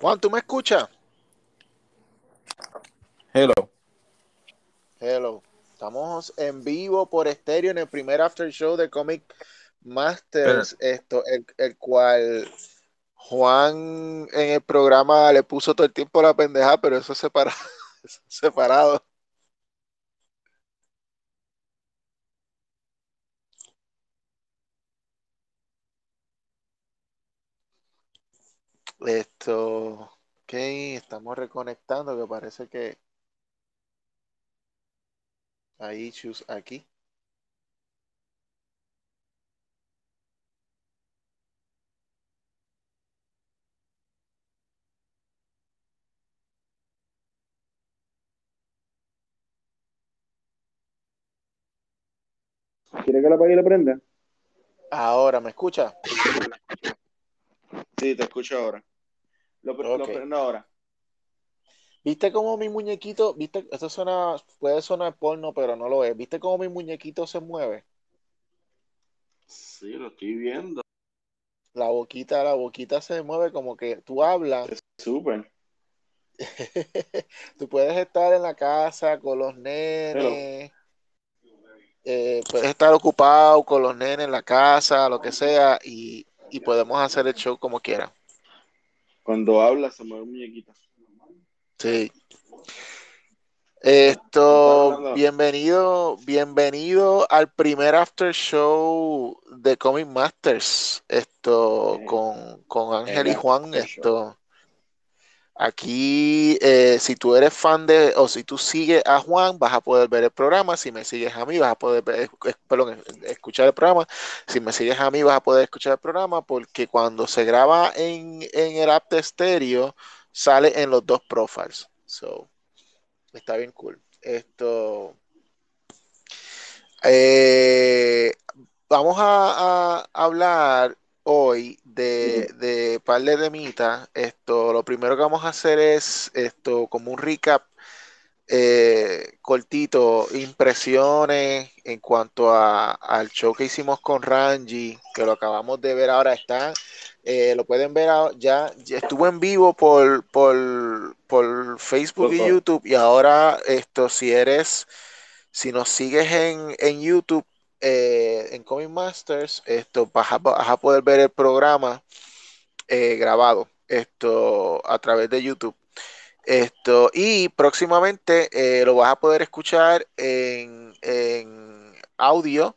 Juan, ¿tú me escuchas? Hello. Hello. Estamos en vivo por estéreo en el primer after show de Comic Masters, esto, el, el, cual Juan en el programa le puso todo el tiempo la pendeja, pero eso es separado. separado. Ok, estamos reconectando, que parece que hay issues aquí. ¿Quiere que la apague y la prenda? Ahora, ¿me escucha? Sí, te escucho ahora. Lo, lo Ok. prendo ahora. ¿Viste cómo mi muñequito, viste, esto suena, puede sonar porno, pero no lo es. ¿Viste cómo mi muñequito se mueve? Sí, lo estoy viendo. La boquita, la boquita se mueve como que tú hablas. Es súper. Tú puedes estar en la casa con los nenes, eh, puedes estar ocupado con los nenes en la casa, lo que sea, y, y podemos hacer el show como quiera. Cuando habla se mueve un muñequito. Sí. Esto, bienvenido, bienvenido al primer after show de Comic Masters. Esto con, con Ángel el y Juan. Esto, aquí, eh, si tú eres fan de, o si tú sigues a Juan, vas a poder ver el programa. Si me sigues a mí, vas a poder ver- escuchar el programa. Si me sigues a mí, vas a poder escuchar el programa, porque cuando se graba en, en el app de estéreo, sale en los dos profiles. So, está bien cool. Esto. eh, vamos a hablar hoy de, de par de temitas. Esto, lo primero que vamos a hacer es esto, como un recap eh, cortito, impresiones en cuanto a, al show que hicimos con Ranji, que lo acabamos de ver ahora, está, eh, lo pueden ver ahora- ya, ya estuvo en vivo por, por, por Facebook y YouTube y ahora esto, si eres, si nos sigues en, en YouTube, eh, en Comic Masters, esto vas a, vas a poder ver el programa eh, grabado, esto a través de YouTube. Esto, y próximamente eh, lo vas a poder escuchar en, audio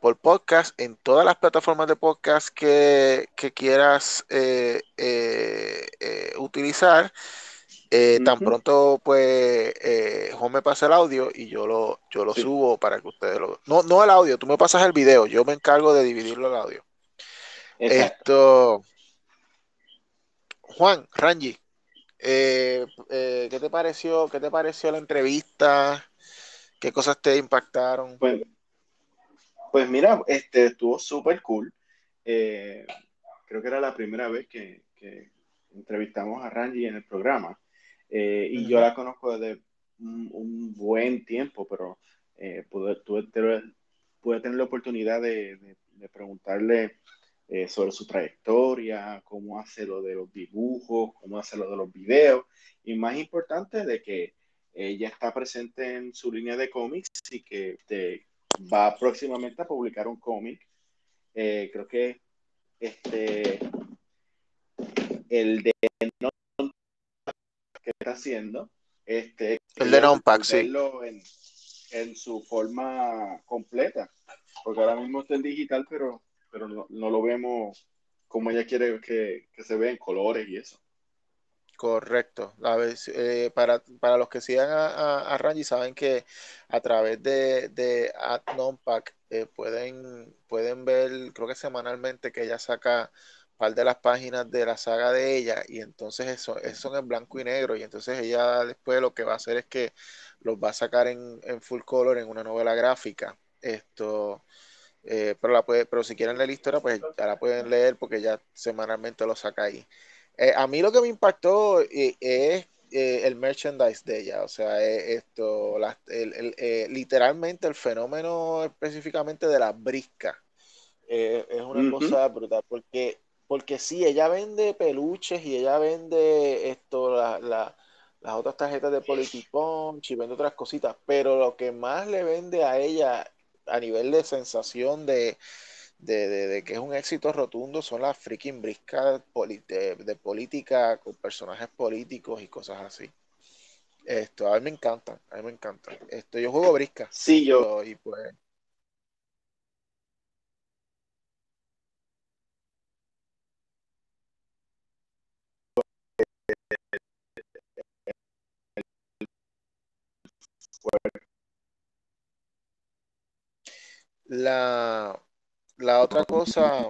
por podcast en todas las plataformas de podcast que, quieras eh, eh, Tan pronto pues eh, Juan me pasa el audio y yo lo, yo lo Sí. subo para que ustedes lo No, no el audio, tú me pasas el video, yo me encargo de dividirlo el audio. Exacto. Esto, Juan, Ranji, eh, eh, ¿qué te pareció? ¿Qué te pareció la entrevista? ¿Qué cosas te impactaron? Pues, pues mira, este estuvo súper cool. Eh, creo que era la primera vez que, que entrevistamos a Ranji en el programa. Eh, y yo la conozco desde un, un buen tiempo, pero eh, pude, tuve- pude tener la oportunidad de, de- de preguntarle eh, sobre su trayectoria, cómo hace lo de los dibujos, cómo hace lo de los videos, y más importante de que ella está presente en su línea de cómics y que este, va próximamente a publicar un cómic. Eh, creo que este el de que está haciendo, este, El de sí. en, en su forma completa, porque ahora mismo está en digital, pero, pero no, no lo vemos como ella quiere que, que se vea en colores y eso. Correcto. La vez, eh, para, para los que sigan a, a, a Ranji, saben que a través de, de AdNonpack eh, pueden, pueden ver, creo que semanalmente, que ella saca par de las páginas de la saga de ella y entonces eso, eso son en blanco y negro y entonces ella después lo que va a hacer es que los va a sacar en, en full color en una novela gráfica. Esto, eh, pero, la puede, pero si quieren leer la historia, pues ya la pueden leer porque ya semanalmente lo saca ahí. Eh, a mí lo que me impactó eh, es el merchandise de ella, o sea, esto, la- el- el, literalmente el fenómeno específicamente de la brisca. Es una Ujú. cosa brutal, porque porque sí, ella vende peluches y ella vende esto, las otras tarjetas de Punch y vende otras cositas, pero lo que más le vende a ella a nivel de sensación de, de, que es un éxito rotundo son las freaking briscas de, política con personajes políticos y cosas así. Esto, a mí me encanta, a mí me encanta. Esto, yo juego brisca. Sí, yo. Y pues. La, la otra cosa.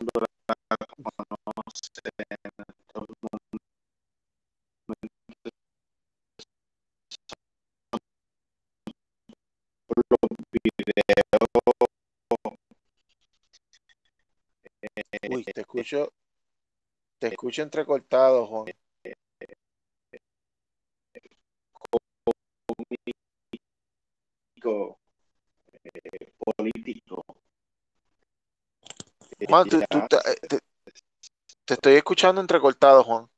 Uy, te escucho, te escucho entrecortado, Juan. Tú, eh, te, te, estoy escuchando entrecortado, Juan.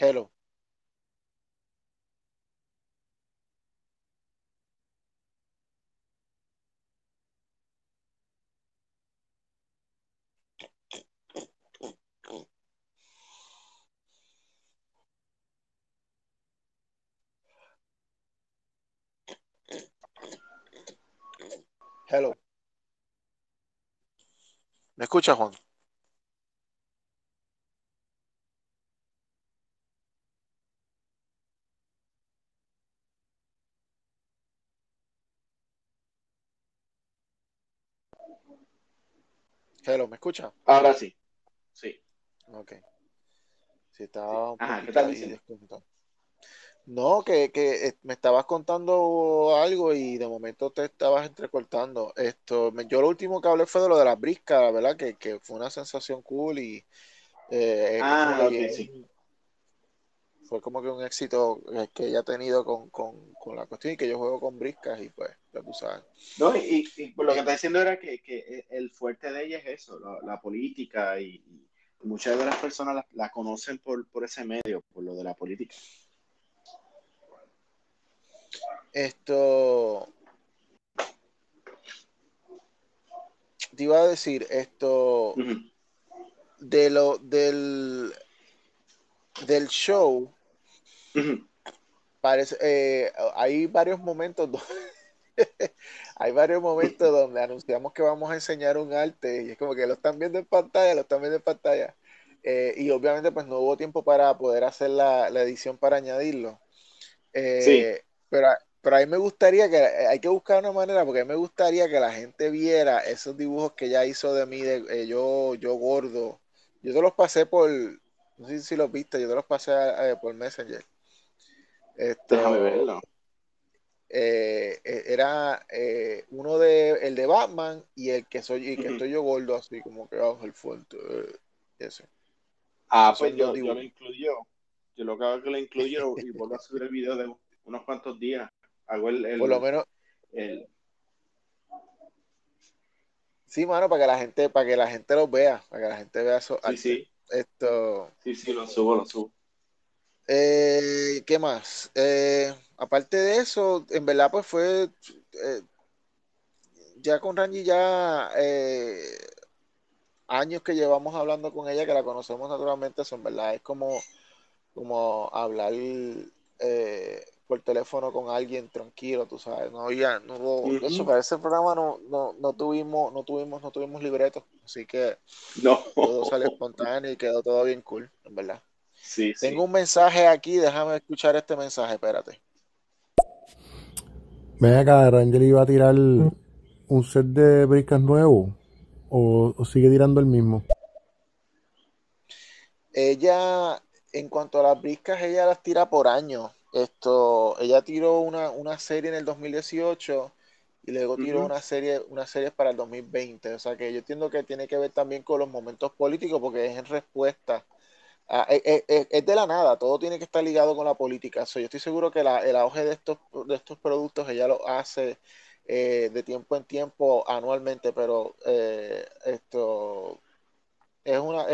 Hello. Hello. ¿Me escucha, Juan? Hello, ¿me escucha? Ahora sí. Sí. Ok. Si estaba un Ajá, poquito ahí No, que, que, eh, me estabas contando algo y de momento te estabas entrecortando. Esto, yo lo último que hablé fue de lo de las briscas, ¿verdad? Que, que fue una sensación cool y eh, ah, ok, sí fue como que un éxito que ella ha tenido con, con, con, la cuestión y que yo juego con briscas y pues, ya tú sabes. No, y, y lo que está diciendo era que, que, el fuerte de ella es eso, la, política y, muchas de las personas la, conocen por, por ese medio, por lo de la política. Esto, te iba a decir esto de lo del del show Parece, eh, hay varios momentos hay varios momentos donde anunciamos que vamos a enseñar un arte y es como que lo están viendo en pantalla, lo están viendo en pantalla. Eh, y obviamente pues no hubo tiempo para poder hacer la, edición para añadirlo. Eh, pero, pero a mí me gustaría que, hay que buscar una manera, porque a mí me gustaría que la gente viera esos dibujos que ella hizo de mí, de yo, yo gordo. Yo te los pasé por, no sé si los viste, yo te los pasé por Messenger. Déjame verlo. Eh, eh, era eh, uno de el de Batman y el que soy y que estoy yo gordo así como que el Fuerte ese. Ah pues yo, lo incluyo. Yo lo que hago es que lo incluyo y vuelvo a subir el video de unos cuantos días. Hago el, por lo menos el... sí mano para que la gente para que la gente los vea para que la gente vea eso sí, sí. esto sí sí lo subo lo subo eh, ¿Qué más? Eh, aparte de eso, en verdad, pues fue. Eh, ya con Rangi, ya años que llevamos hablando con ella, que la conocemos naturalmente, son verdad. Es como, como hablar por teléfono con alguien tranquilo, tú sabes. No había, no eso para ese programa no, no, no tuvimos, no tuvimos, no tuvimos libretos, así que no. todo salió espontáneo y quedó todo bien cool, en verdad. Sí, Tengo un mensaje aquí, déjame escuchar este mensaje, espérate. Ven acá, Rangel iba a tirar un set de bricas nuevo o, sigue tirando el mismo. ella, en cuanto a las briscas, ella las tira por año. Esto, ella tiró una, una serie en el 2018 y luego tiró una serie, una serie para el 2020. O sea que yo entiendo que tiene que ver también con los momentos políticos porque es en respuesta. Eh, eh, eh, es, de la nada, todo tiene que estar ligado con la política. yo estoy seguro que el auge de estos, de estos productos ella lo hace de tiempo en tiempo anualmente, pero esto es una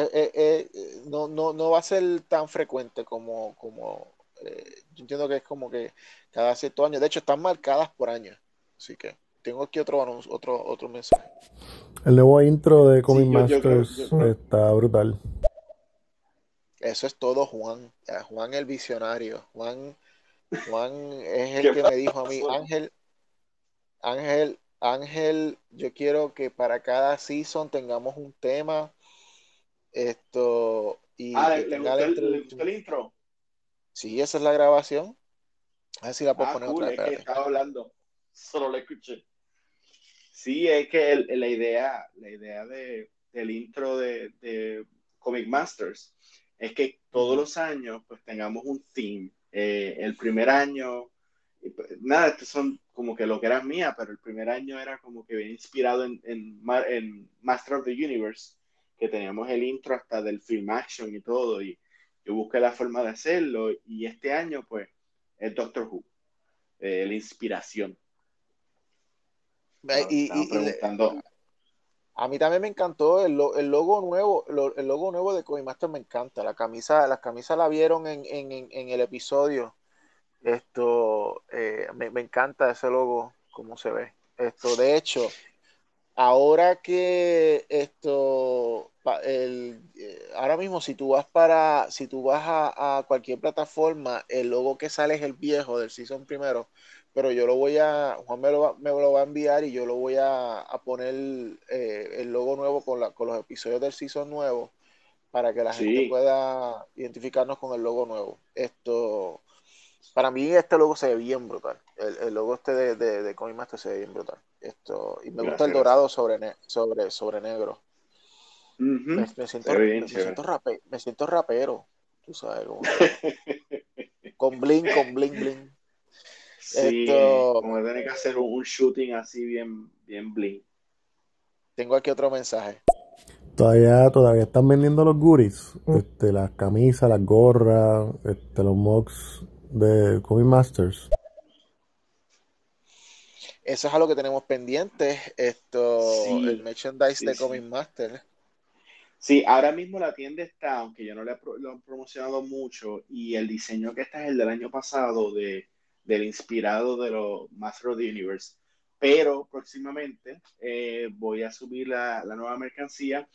no, no, no va a ser tan frecuente como, como yo entiendo que es como que cada cierto año. De hecho, están marcadas por año. Así que tengo aquí otro otro, otro mensaje. El nuevo intro de Comic Masters está brutal. Eso es todo, Juan. Juan el visionario. Juan, Juan es el que me dijo a mí, Ángel, Ángel, Ángel, yo quiero que para cada season tengamos un tema. Esto y ah, ¿le, gustó el, intro? Sí, esa es la grabación. A ver si la puedo ah, poner otra vez. estaba hablando solo lo escuché. Sí, es que la idea, la idea de, del intro de, Comic Masters es que todos los años pues tengamos un theme. Eh, el primer año, pues, nada, estos son como que lo que era mía, pero el primer año era como que bien inspirado en, en, Master of the Universe, que teníamos el intro hasta del film action y todo, y yo busqué la forma de hacerlo, y este año pues es Doctor Who, eh, la inspiración y, a mí también me encantó el, el logo nuevo, el logo nuevo de Master me encanta. La camisa, las camisas la vieron en, el episodio. Esto eh, me, encanta ese logo, cómo se ve. Esto, de hecho, ahora que esto el, eh, ahora mismo si tú vas para si tú vas a, a, cualquier plataforma el logo que sale es el viejo del season primero pero yo lo voy a, Juan me lo va, me lo va a enviar y yo lo voy a, poner eh, el logo nuevo con, la, con los episodios del season nuevo para que la gente pueda identificarnos con el logo nuevo. Esto, para mí este logo se ve bien brutal. El, logo este de, de, de se ve bien brutal. Esto, y me gusta el dorado sobre, sobre, sobre negro. me, siento, me, siento rapero, tú sabes. con bling, con bling, bling. Sí, como tiene que hacer un, shooting así bien, bien bling. Tengo aquí otro mensaje. Todavía, todavía están vendiendo los goodies, este, las camisas, las gorras, este, los mugs de Comic Masters. Eso es algo que tenemos pendiente, esto, el merchandise de Comic Masters. Sí, ahora mismo la tienda está, aunque yo no le lo he promocionado mucho, y el diseño que está es el del año pasado de del inspirado de los Master of the Universe. Pero próximamente eh, voy a subir la, nueva mercancía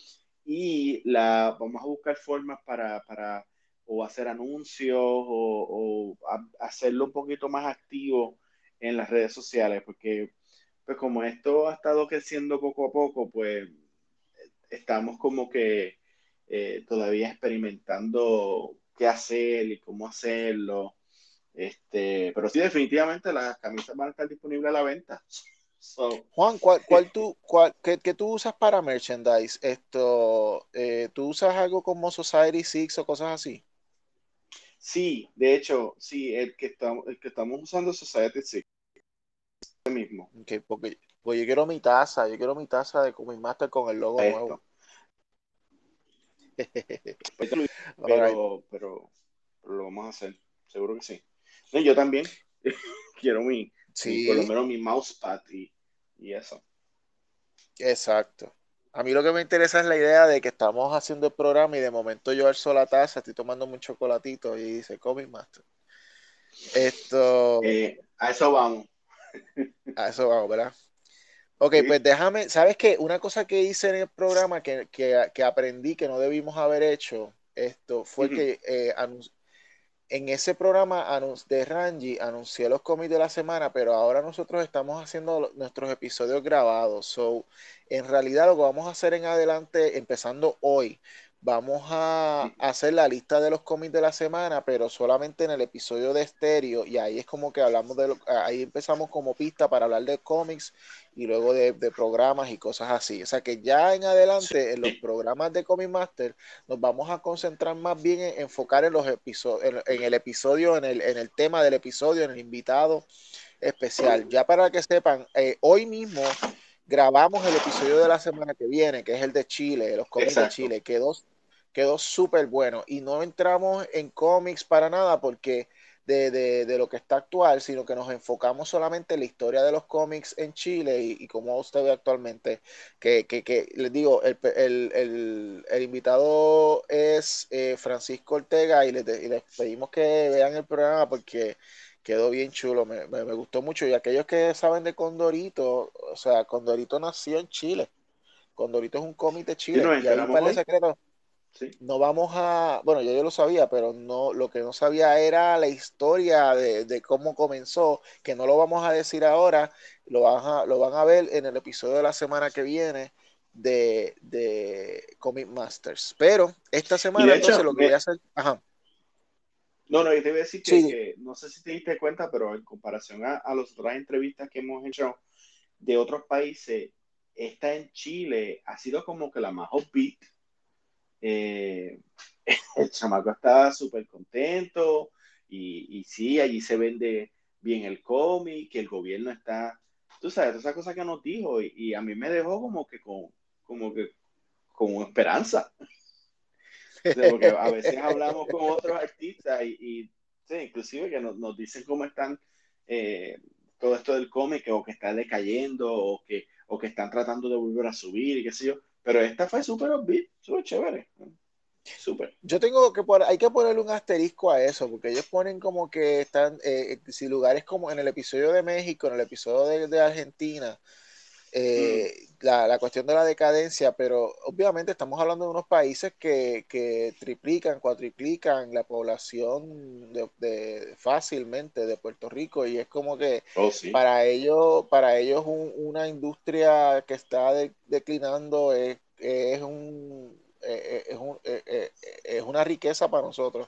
y la vamos a buscar formas para, para o hacer anuncios o, hacerlo un poquito más activo en las redes sociales, porque pues como esto ha estado creciendo poco a poco, pues estamos como que eh, todavía experimentando qué hacer y cómo hacerlo. Este, pero sí, definitivamente las camisas van a estar disponibles a la venta. Juan, ¿cuál, cuál tú, cuál, qué, tú usas para merchandise? Esto, eh, ¿Tú usas algo como Society Six o cosas así? Sí, de hecho, sí, el que estamos, el que estamos usando Society Six. mismo. Okay, porque, pues yo quiero mi taza, yo quiero mi taza de Comic Master con el logo nuevo. pero, pero lo vamos a hacer, seguro que sí yo también quiero mi, por lo menos mi mousepad y, y eso. Exacto. A mí lo que me interesa es la idea de que estamos haciendo el programa y de momento yo alzo la taza, estoy tomando un chocolatito y dice Comic Master. Esto. Eh, a eso vamos. A eso vamos, ¿verdad? Ok, pues déjame, ¿sabes qué? Una cosa que hice en el programa que, que, aprendí que no debimos haber hecho, esto fue que eh, en ese programa de Ranji anuncié los cómics de la semana, pero ahora nosotros estamos haciendo nuestros episodios grabados. So, en realidad lo que vamos a hacer en adelante, empezando hoy, vamos a hacer la lista de los cómics de la semana, pero solamente en el episodio de estéreo, y ahí es como que hablamos de lo, ahí empezamos como pista para hablar de cómics y luego de, programas y cosas así. O sea que ya en adelante, en los programas de Comic Master, nos vamos a concentrar más bien en enfocar en los episodios, en, el episodio, en el, en el tema del episodio, en el invitado especial. Ya para que sepan, eh, hoy mismo grabamos el episodio de la semana que viene, que es el de Chile, los cómics de Chile. Quedó, quedó súper bueno. Y no entramos en cómics para nada porque de, de, lo que está actual, sino que nos enfocamos solamente en la historia de los cómics en Chile y, y cómo usted ve actualmente. Que, que, que les digo, el, el, el, el invitado es eh, Francisco Ortega y les, y les pedimos que vean el programa porque quedó bien chulo, me, me, gustó mucho. Y aquellos que saben de Condorito, o sea, Condorito nació en Chile. Condorito es un cómic de Chile. y ahí para el No vamos a, bueno, yo, yo lo sabía, pero no, lo que no sabía era la historia de, de, cómo comenzó, que no lo vamos a decir ahora, lo van a, lo van a ver en el episodio de la semana que viene de, de Comic Masters. Pero esta semana entonces lo que voy a hacer, ajá. No, no, yo te voy a decir que, no sé si te diste cuenta, pero en comparación a, a las otras entrevistas que hemos hecho de otros países, esta en Chile ha sido como que la más upbeat. Eh, el chamaco está súper contento y, y, sí, allí se vende bien el cómic, que el gobierno está, tú sabes, esa cosa que nos dijo y, y, a mí me dejó como que con, como que con esperanza porque a veces hablamos con otros artistas y, sí, inclusive que nos, nos, dicen cómo están eh, todo esto del cómic o que está decayendo o que, o que están tratando de volver a subir y qué sé yo. Pero esta fue súper upbeat, súper chévere. Súper. Yo tengo que poner, hay que ponerle un asterisco a eso, porque ellos ponen como que están, eh, si lugares como en el episodio de México, en el episodio de, de Argentina, eh, la, la, cuestión de la decadencia, pero obviamente estamos hablando de unos países que, que triplican, cuatriplican la población de, fácilmente de Puerto Rico y es como que oh, para ellos, para ellos una industria que está declinando es, es un eh, es, un, eh, es, una riqueza para nosotros.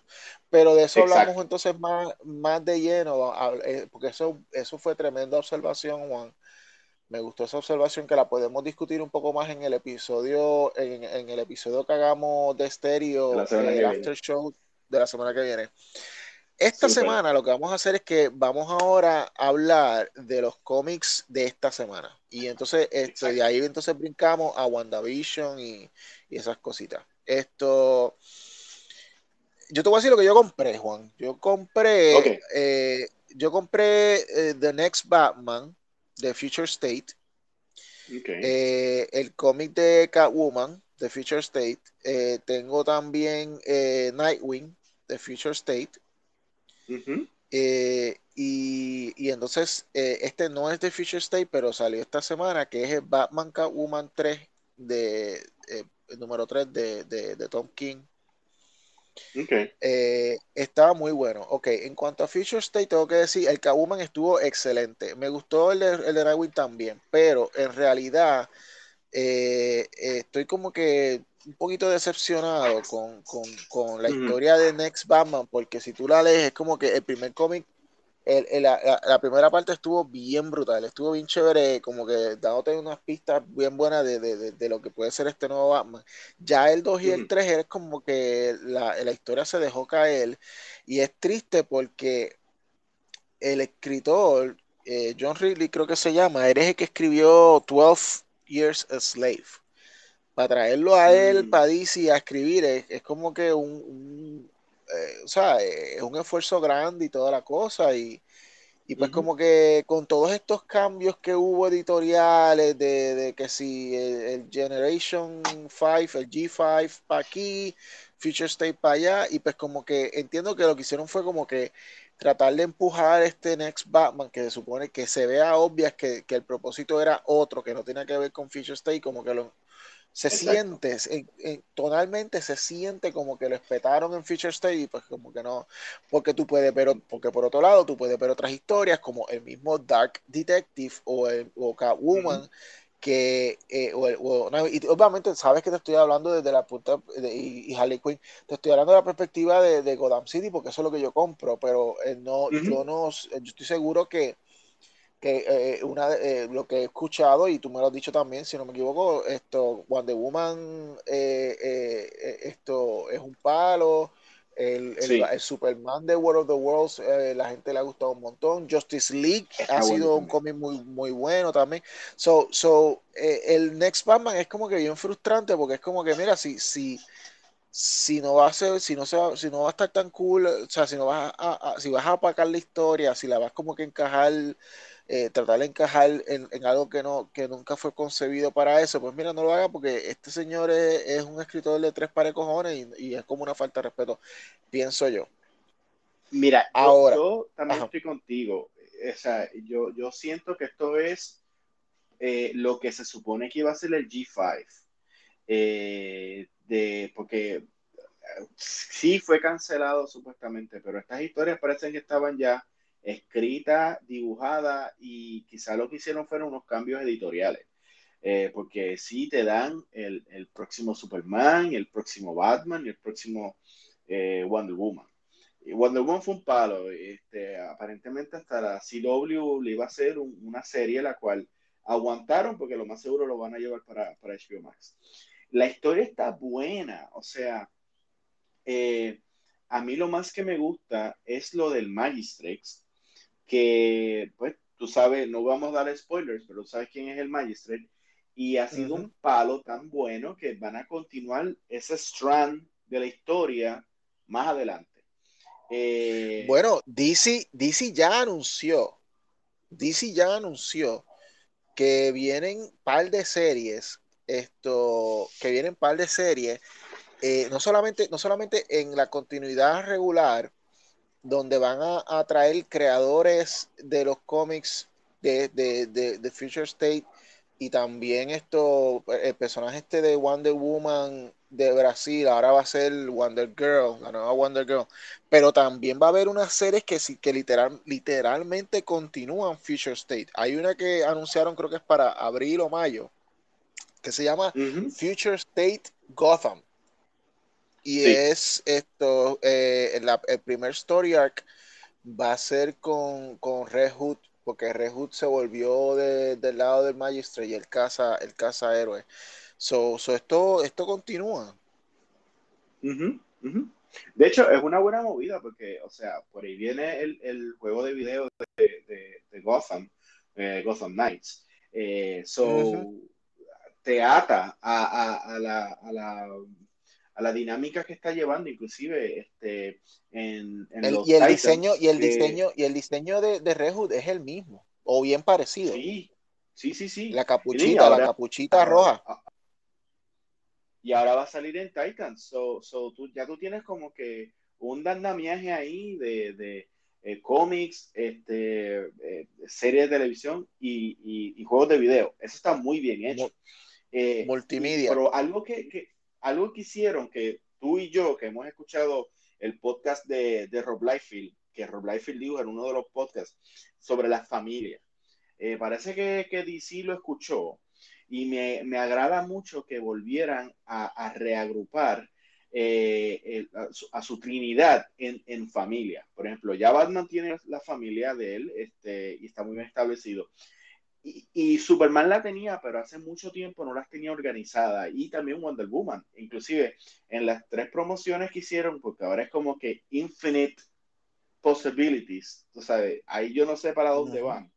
Pero de eso hablamos entonces más, más de lleno, porque eso, eso fue tremenda observación, Juan me gustó esa observación que la podemos discutir un poco más en el episodio, en, en el episodio que hagamos de estéreo, el after show de la semana que viene. Esta semana lo que vamos a hacer es que vamos ahora a hablar de los cómics de esta semana. Y entonces, esto, de ahí entonces brincamos a WandaVision y, y esas cositas. Esto. Yo te voy a decir lo que yo compré, Juan. Yo compré. Eh, yo compré eh, The Next Batman de Future State. Eh, el cómic de Catwoman de Future State. Eh, tengo también eh, Nightwing de Future State. y, entonces, este no es de Future State, pero salió esta semana, que es el Batman Catwoman 3 de número 3 de, de Tom King. Eh, estaba muy bueno. Ok, en cuanto a Future State, tengo que decir, el Catwoman estuvo excelente. Me gustó el de, el de también, pero en realidad eh, estoy como que un poquito decepcionado con, con, con la historia de Next Batman, porque si tú la lees, es como que el primer cómic la, primera parte estuvo bien brutal, estuvo bien chévere, como que dándote unas pistas bien buenas de, lo que puede ser este nuevo Batman. Ya el 2 y el 3 es como que la, historia se dejó caer y es triste porque el escritor, eh, John Ridley creo que se llama, eres el que escribió 12 Years a Slave. Para traerlo a él, mm. para DC, a escribir, es, como que un eh, o sea, es un esfuerzo grande y toda la cosa. Y, y pues como que con todos estos cambios que hubo editoriales, de, que si el, Generation 5, el G5 para aquí, Future State para allá, y pues como que entiendo que lo que hicieron fue como que tratar de empujar este Next Batman, que se supone que se vea obvio que, que el propósito era otro, que no tenía que ver con Future State, como que lo, se siente, tonalmente se siente como que lo espetaron en Future State y pues como que no, porque tú puedes ver, porque por otro lado tú puedes ver otras historias como el mismo Dark Detective o, el, o Catwoman, que, eh, y obviamente sabes que te estoy hablando desde la punta, de, y, Harley Quinn, te estoy hablando de la perspectiva de, de Gotham City porque eso es lo que yo compro, pero eh, no, yo no, yo estoy seguro que, que eh, una, lo que he escuchado, y tú me lo has dicho también, si no me equivoco, esto, Wonder Woman, esto es un palo, el, el, Superman de World of the Worlds, eh, la gente le ha gustado un montón. Justice League ha sido un cómic muy, muy bueno también. So, so eh, el Next Batman es como que bien frustrante porque es como que, mira, si, si, si no va a ser, si no se va, si no va a estar tan cool, o sea, si no vas a, si vas a apacar la historia, si la vas como que encajar eh, tratar de encajar en, algo que no que nunca fue concebido para eso, pues mira, no lo haga porque este señor es, un escritor de tres pares cojones y, es como una falta de respeto, pienso yo. Mira, ahora yo, también estoy contigo. O sea, yo, yo siento que esto es eh, lo que se supone que iba a ser el G5. Eh, de, porque sí fue cancelado supuestamente, pero estas historias parecen que estaban ya escrita, dibujada y quizá lo que hicieron fueron unos cambios editoriales. Eh, porque sí te dan el, el, próximo Superman, el próximo Batman y el próximo eh, Wonder Woman. Y Wonder Woman fue un palo. Este, aparentemente hasta la CW le iba a hacer una serie la cual aguantaron porque lo más seguro lo van a llevar para, para HBO Max. La historia está buena, o sea, eh, a mí lo más que me gusta es lo del Magistrates, que, pues, tú sabes, no vamos a dar spoilers, pero sabes quién es el Magistrate, y ha sido un palo tan bueno que van a continuar ese strand de la historia más adelante. Eh, bueno, DC, DC ya anunció, DC ya anunció que vienen par de series, esto, que vienen par de series, eh, no, solamente, no solamente en la continuidad regular, donde van a, traer creadores de los cómics de, de, Future State y también esto, el personaje este de Wonder Woman de Brasil, ahora va a ser Wonder Girl, la nueva Wonder Girl, pero también va a haber unas series que, que literal, literalmente continúan Future State. Hay una que anunciaron, creo que es para abril o mayo, que se llama Future State Gotham. Y es esto, eh, el primer story arc va a ser con, con Red Hood, porque Red Hood se volvió del lado del Magistrate y el casa, el casa héroe. So, esto, esto continúa. De hecho, es una buena movida porque, o sea, por ahí viene el, juego de video de, de, Gotham, eh, Gotham Knights. Eh, so, te ata a, la, a, la, a la dinámica que está llevando, inclusive este, en, los y el diseño y el diseño y el diseño de, de es el mismo o bien parecido. Sí, sí, sí, sí. La capuchita, la capuchita roja. Y ahora va a salir en Titans. So, so tú, ya tú tienes como que un dandamiaje ahí de, de eh, cómics, este, eh, series de televisión y, y, juegos de video. Eso está muy bien hecho. Eh, multimedia. pero algo que, que, algo que hicieron que tú y yo, que hemos escuchado el podcast de, Rob Liefeld, que Rob Liefeld dijo en uno de los podcasts sobre la familia. Eh, parece que, que, DC lo escuchó y me, me agrada mucho que volvieran a, a reagrupar eh, a, su, trinidad en, en, familia. Por ejemplo, ya Batman tiene la familia de él este, y está muy bien establecido. Y, Superman la tenía, pero hace mucho tiempo no las tenía organizada. Y también Wonder Woman. Inclusive en las tres promociones que hicieron, porque ahora es como que infinite possibilities. Tú sabes, ahí yo no sé para dónde van.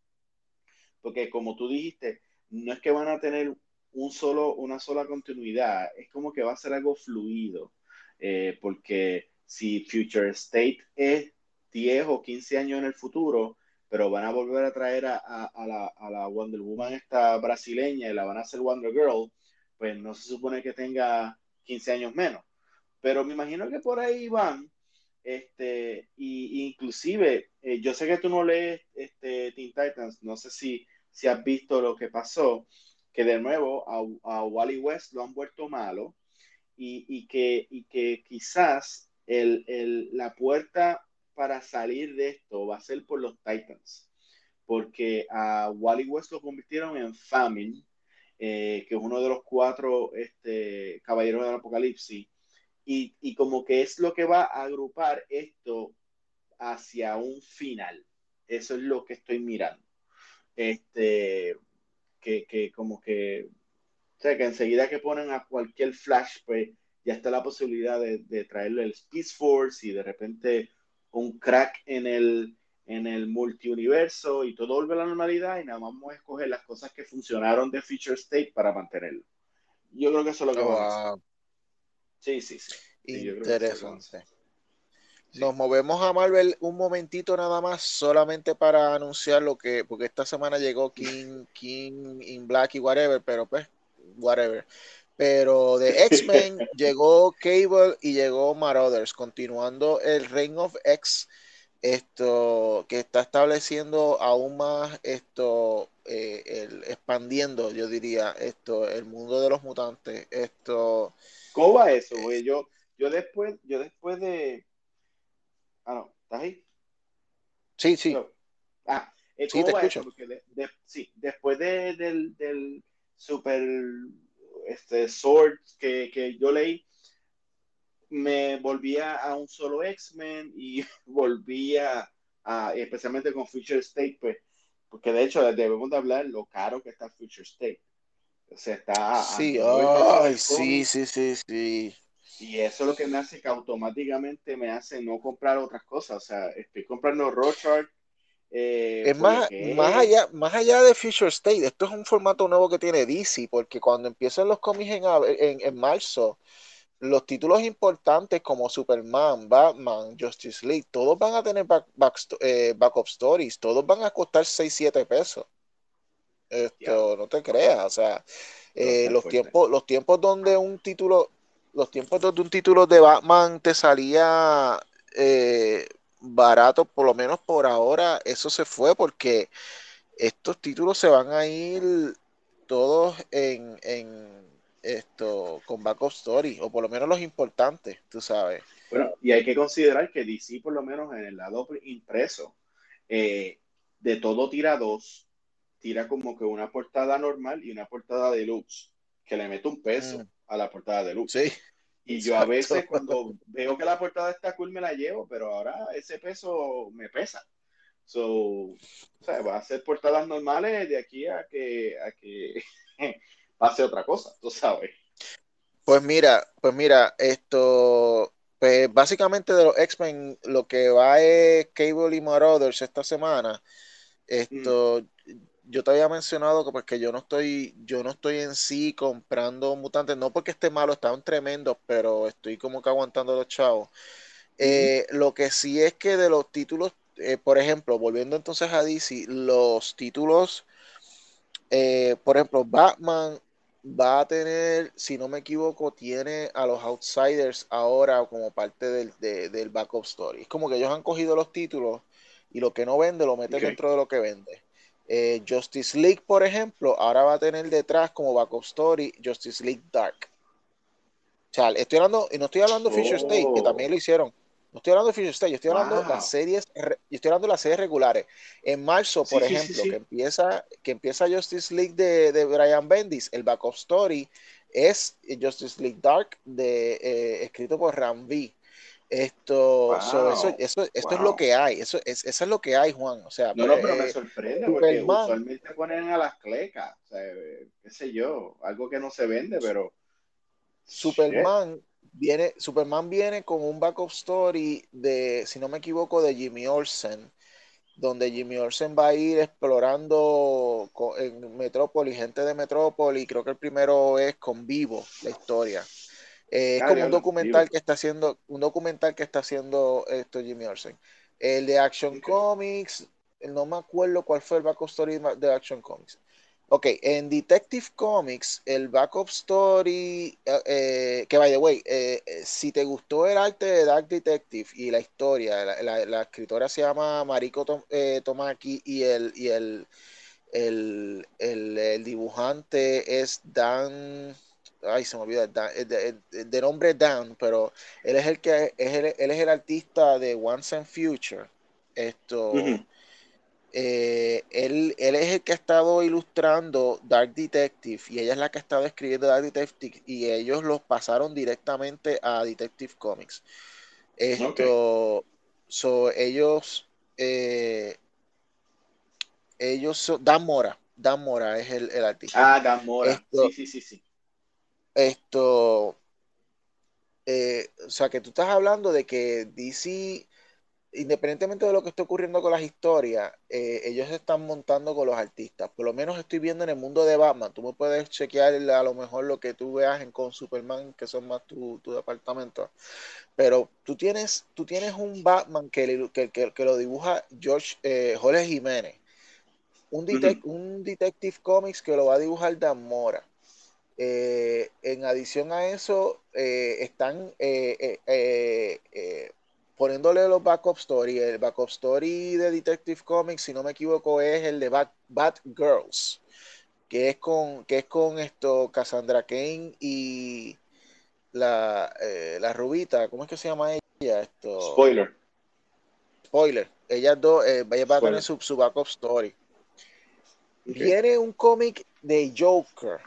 Porque como tú dijiste, no es que van a tener un solo, una sola continuidad. Es como que va a ser algo fluido. Eh, porque si Future State es 10 o 15 años en el futuro, pero van a volver a traer a, a, la, a, la, Wonder Woman esta brasileña y la van a hacer Wonder Girl, pues no se supone que tenga 15 años menos. Pero me imagino que por ahí van, este, y, inclusive, eh, yo sé que tú no lees este, Teen Titans, no sé si, si has visto lo que pasó, que de nuevo a, Wally West lo han vuelto malo y, y, que, y que quizás el, el, la puerta para salir de esto va a ser por los Titans, porque a Wally West lo convirtieron en Famine eh, que es uno de los cuatro este, caballeros del apocalipsis, y, y, como que es lo que va a agrupar esto hacia un final. Eso es lo que estoy mirando. Este, que, que como que, o sea, que enseguida que ponen a cualquier flash, pues ya está la posibilidad de, de traerle el Speed Force y de repente un crack en el, en el multiuniverso y todo vuelve a la normalidad y nada más vamos a escoger las cosas que funcionaron de Feature State para mantenerlo. Yo creo que eso es lo que vamos a hacer. Sí, sí, sí. Interesante. Nos movemos a Marvel un momentito nada más, solamente para anunciar lo que, porque esta semana llegó King, King in Black y whatever, pero pues, whatever. Pero de X-Men llegó Cable y llegó Marauders, continuando el Reign of X, esto que está estableciendo aún más esto, eh, el, expandiendo, yo diría, esto, el mundo de los mutantes. Esto. ¿Cómo va eso, güey? Yo, yo después, yo después de. Ah, no, ¿estás ahí? Sí, sí. Ah, eh, ¿cómo va eso? Porque sí, después de, del, del super este, Sword que, que yo leí, me volvía a un solo X-Men y volvía a, especialmente con Future State, pues, porque de hecho debemos de hablar lo caro que está Future State. O sea, está... Sí, sí, sí, sí, sí. Y eso es lo que me hace que automáticamente me hace no comprar otras cosas. O sea, estoy comprando Rochard, eh, es más, más, allá, más allá de Future State, esto es un formato nuevo que tiene DC, porque cuando empiezan los cómics en, en, marzo, los títulos importantes como Superman, Batman, Justice League, todos van a tener back, eh, backup stories, todos van a costar 6, 7 pesos. Esto, no te creas, o sea, eh, los tiempos, los tiempos donde un título, los tiempos donde un título de Batman te salía eh, barato, por lo menos por ahora, eso se fue porque estos títulos se van a ir todos en, esto con backup story, o por lo menos los importantes, tú sabes. Bueno, y hay que considerar que DC, por lo menos en el lado impreso, eh, de todo tira dos, tira como que una portada normal y una portada deluxe, que le mete un peso mm. a la portada deluxe. Sí. Y yo a veces cuando veo que la portada está cool me la llevo, pero ahora ese peso me pesa. So, o sea, va a ser portadas normales de aquí a que, a que pase otra cosa, tú sabes. Pues mira, pues mira, esto, pues básicamente de los X-Men lo que va es Cable y Marauders esta semana. Esto, yo te había mencionado que, pues, que yo no estoy, yo no estoy en sí comprando mutantes, no porque esté malo, están tremendos, pero estoy como que aguantando los chavos. Eh, lo que sí es que de los títulos, eh, por ejemplo, volviendo entonces a DC, los títulos, eh, por ejemplo, Batman va a tener, si no me equivoco, tiene a los Outsiders ahora como parte del, del backup story. Es como que ellos han cogido los títulos y lo que no vende lo meten dentro de lo que vende. Eh, Justice League, por ejemplo, ahora va a tener detrás como backup story Justice League Dark. O sea, estoy hablando, y no estoy hablando de Future State, que también lo hicieron. No estoy hablando de Future State, yo estoy hablando de las series, yo estoy hablando de las series regulares. En marzo, por ejemplo, que empieza, que empieza Justice League de, de Brian Bendis, el backup story es Justice League Dark de eh, escrito por Ram V. Esto, eso, eso, esto es lo que hay, eso es, eso es lo que hay, Juan. O sea, no, no, pero me eh, sorprende porque usualmente ponen a las clecas, o sea, qué sé yo, algo que no se vende, pero Superman viene, Superman viene con un backup story de, si no me equivoco, de Jimmy Olsen, donde Jimmy Olsen va a ir explorando en Metrópolis, gente de Metrópolis, creo que el primero es con Vivo, la historia. Eh, es como un documental que está haciendo, un documental que está haciendo esto Jimmy Olsen. El de Action Comics, no me acuerdo cuál fue el backup story de Action Comics. Ok, en Detective Comics, el backup story, eh, eh, que by the way, si te gustó el arte de Dark Detective y la historia, la, escritora se llama Mariko Tomaki y el, y el, el dibujante es Dan ay, se me olvida, de, nombre Dan, pero él es el que es el, él es el artista de Once and Future. Esto, eh, él, él, es el que ha estado ilustrando Dark Detective y ella es la que ha estado escribiendo Dark Detective y ellos los pasaron directamente a Detective Comics. Esto, ellos, eh, ellos son, Dan Mora, Dan Mora es el, artista. Ah, Dan Mora, sí, sí, sí, sí. Esto, eh, o sea, que tú estás hablando de que DC independientemente de lo que esté ocurriendo con las historias, eh, ellos se están montando con los artistas. Por lo menos estoy viendo en el mundo de Batman. Tú me puedes chequear a lo mejor lo que tú veas en con Superman, que son más tu, departamento. Pero tú tienes, tú tienes un Batman que, que, lo dibuja George eh, Jorge Jiménez. Un, un Detective Comics que lo va a dibujar Dan Mora. Eh, en adición a eso, están poniéndole los backup story. El backup story de Detective Comics, si no me equivoco, es el de Bat, Girls, que es con, que es con esto, Cassandra Kane y la, eh, la rubita, ¿cómo es que se llama ella? Esto, Spoiler. Spoiler. Ellas dos, eh, va a tener su, su backup story. Viene un cómic de Joker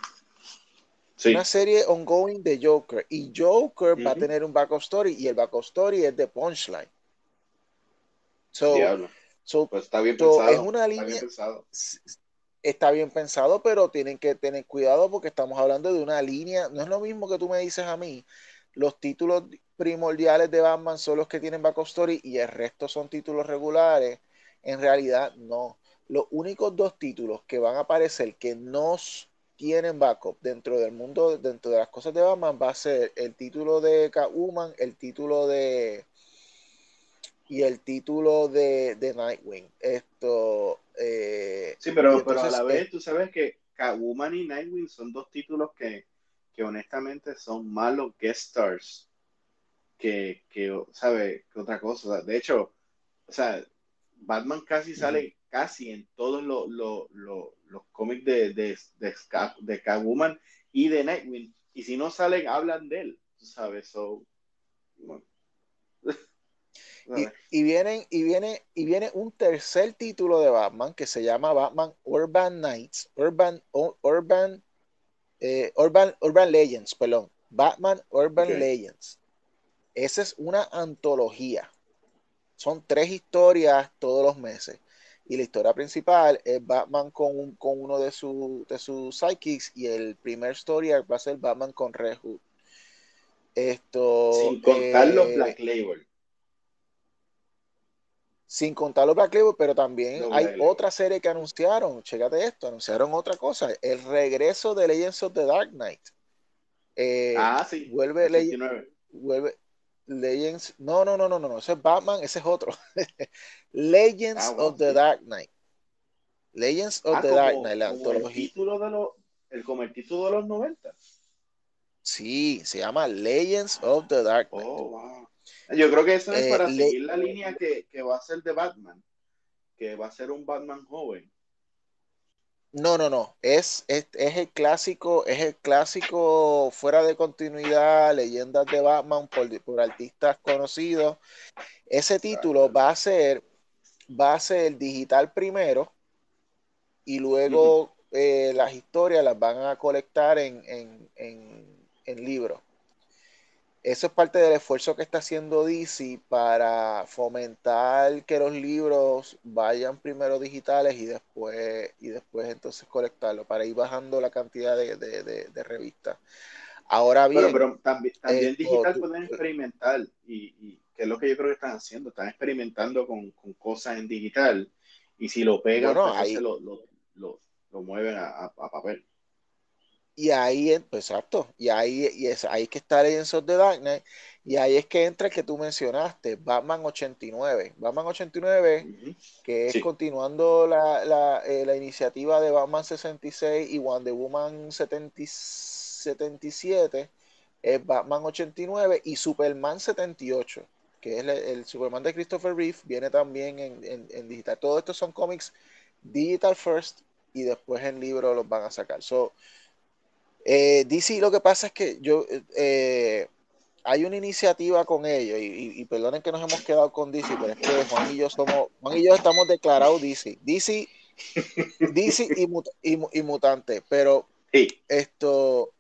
una serie ongoing de Joker. Y Joker va a tener un backup story y el backup story es de Punchline. So, pues está bien pensado. Es una línea, está bien, pensado. está bien pensado, pero tienen que tener cuidado porque estamos hablando de una línea. No es lo mismo que tú me dices a mí. Los títulos primordiales de Batman son los que tienen backup story y el resto son títulos regulares. En realidad, no. Los únicos dos títulos que van a aparecer que no tienen backup dentro del mundo, dentro de las cosas de Batman, va a ser el título de Catwoman, el título de y el título de, de Nightwing. Esto eh, sí, pero, pero a la vez eh, tú sabes que Catwoman y Nightwing son dos títulos que, que honestamente son malos guest stars que, que sabe que otra cosa. De hecho, o sea, Batman casi sale casi en todos los cómics de, de, de, Catwoman y de Nightwing. Y si no salen, hablan de él, ¿sabes? y, vienen, y, viene, y viene un tercer título de Batman que se llama Batman Urban Knights, Urban, Urban, eh, Urban, Urban Legends, perdón. Batman Urban Legends. Esa es una antología. Son tres historias todos los meses. Y la historia principal es Batman con, con uno de, su, de sus psychics y el primer story va a ser Batman con Red Hood. Esto, sin contar los eh, Black Label. Sin contar los Black Label, pero también hay otra serie que anunciaron. Chécate esto, anunciaron otra cosa. El regreso de Legends of the Dark Knight. Eh, ah, sí. Vuelve, vuelve, Legends. No, no, no, no, no, Ese es Batman, ese es otro. Legends ah, of the Dark Knight. Legends of ah, the Dark Knight, la antología. El título de los, el, como el título de los 90. Sí, se llama Legends of the Dark Knight. Oh, wow. Yo creo que eso es eh, para seguir la línea que, que va a ser de Batman, que va a ser un Batman joven. No, no, no. Es, es, el clásico, es el clásico fuera de continuidad, leyendas de Batman por, artistas conocidos. Ese título va a ser, va a ser digital primero y luego eh, las historias las van a colectar en, en, en libros eso es parte del esfuerzo que está haciendo DC para fomentar que los libros vayan primero digitales y después, y después entonces colectarlo, para ir bajando la cantidad de, revistas. Ahora bien. Pero, también, también digital pueden experimentar, y, que es lo que yo creo que están haciendo, están experimentando con, cosas en digital, y si lo pegan, pues ahí, lo, lo, mueven a papel. Y ahí, pues, exacto, y ahí, y es, ahí que está Legends of the Dark Knight, y ahí es que entra el que tú mencionaste, Batman 89. Batman 89, que es continuando la, la, eh, la, iniciativa de Batman 66 y Wonder Woman 77, es Batman 89 y Superman 78, que es el, Superman de Christopher Reeve, viene también en, en, digital. Todos estos son cómics digital first y después en libro los van a sacar. So, eh, DC lo que pasa es que yo, eh, hay una iniciativa con ellos, y, perdonen que nos hemos quedado con DC, pero es que Juan y yo somos, Juan y yo estamos declarados DC. DC, DC y, mutante, pero esto,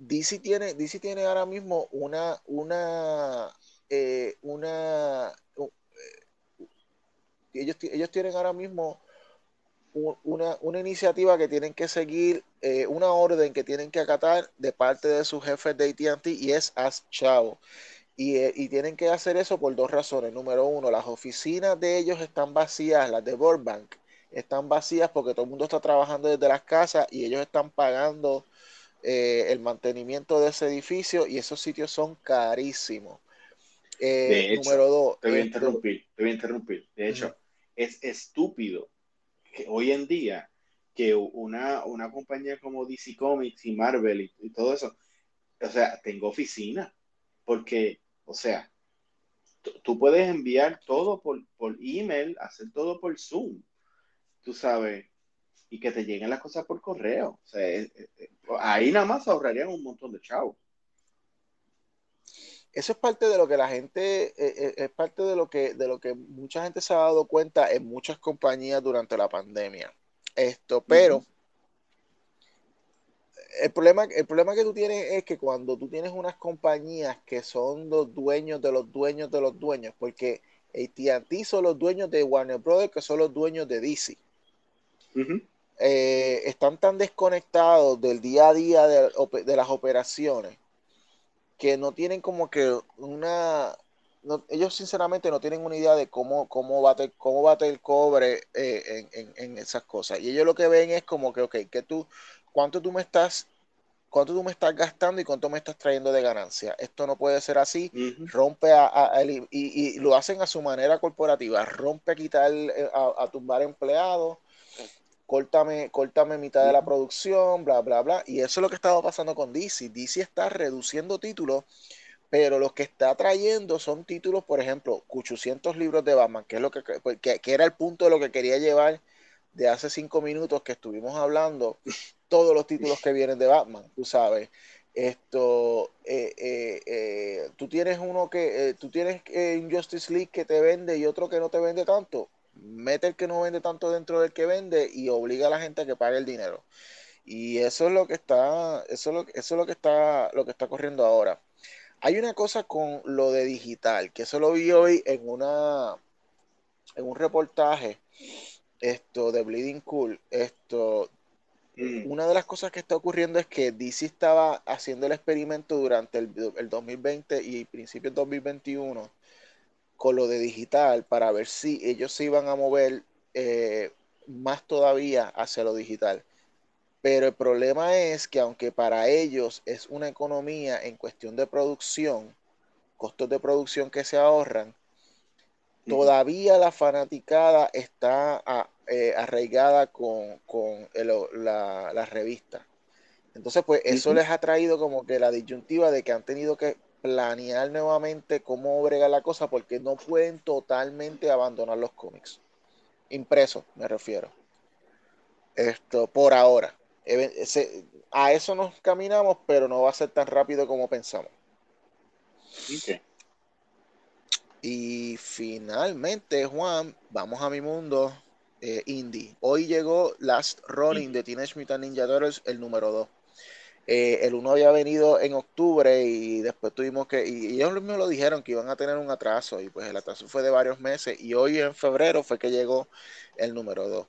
DC tiene, DC tiene ahora mismo una, una, eh, una, eh, ellos, ellos tienen ahora mismo una, iniciativa que tienen que seguir, eh, una orden que tienen que acatar de parte de sus jefes de ATT y es as chao. Eh, y, tienen que hacer eso por dos razones. Número uno, las oficinas de ellos están vacías, las de Burbank están vacías porque todo el mundo está trabajando desde las casas y ellos están pagando eh, el mantenimiento de ese edificio y esos sitios son carísimos. número dos. Te voy a interrumpir, te voy a interrumpir. De hecho, es estúpido que hoy en día que una, una compañía como DC Comics y Marvel y, todo eso, o sea, tengo oficina, porque, o sea, tú puedes enviar todo por, por email, hacer todo por Zoom, tú sabes, y que te lleguen las cosas por correo. O sea, eh, eh, ahí nada más ahorrarían un montón de chavos. Eso es parte de lo que la gente, eh, eh, es parte de lo que, de lo que mucha gente se ha dado cuenta en muchas compañías durante la pandemia. Esto, pero el problema, el problema que tú tienes es que cuando tú tienes unas compañías que son los dueños de los dueños de los dueños, porque AT&T son los dueños de Warner Brothers, que son los dueños de DC. Eh, están tan desconectados del día a día de las operaciones que no tienen como que una... ellos sinceramente no tienen una idea de cómo, cómo, bate, cómo bate el cobre eh, en, esas cosas. Y ellos lo que ven es como que, ok, que tú, ¿cuánto tú me estás cuánto tú me estás gastando y cuánto me estás trayendo de ganancia. Esto no puede ser así. Rompe a, y, lo hacen a su manera corporativa. Rompe a quitar, eh, a, a tumbar empleados córtame, córtame mitad de la producción, bla, bla, bla. Y eso es lo que estaba pasando con DC. DC está reduciendo títulos, pero lo que está trayendo son títulos, por ejemplo, 800 libros de Batman, que es lo que, que, era el punto de lo que quería llevar de hace cinco minutos que estuvimos hablando, todos los títulos que vienen de Batman, tú sabes. Esto, eh, eh, eh, tú tienes uno que, tú tienes Injustice League que te vende y otro que no te vende tanto mete el que no vende tanto dentro del que vende y obliga a la gente a que pague el dinero. Y eso es lo que está, eso es lo, eso es lo que está, lo que está corriendo ahora. Hay una cosa con lo de digital, que eso lo vi hoy en una, en un reportaje, esto de Bleeding Cool, esto, mm. una de las cosas que está ocurriendo es que DC estaba haciendo el experimento durante el, el 2020 y principios de 2021 con lo de digital para ver si ellos se iban a mover eh, más todavía hacia lo digital. Pero el problema es que aunque para ellos es una economía en cuestión de producción, costos de producción que se ahorran, todavía la fanaticada está eh, arraigada con, la, revista. Entonces, pues eso les ha traído como que la disyuntiva de que han tenido que planear nuevamente cómo brega la cosa porque no pueden totalmente abandonar los cómics. Impreso, me refiero. Esto por ahora. A eso nos caminamos, pero no va a ser tan rápido como pensamos. Y finalmente, Juan, vamos a mi mundo eh, indie. Hoy llegó Last Running de Teenage Mutant Ninja Turtles, el número 2. Eh, el uno había venido en octubre y después tuvimos que, y ellos mismos lo dijeron que iban a tener un atraso y pues el atraso fue de varios meses y hoy en febrero fue que llegó el número 2.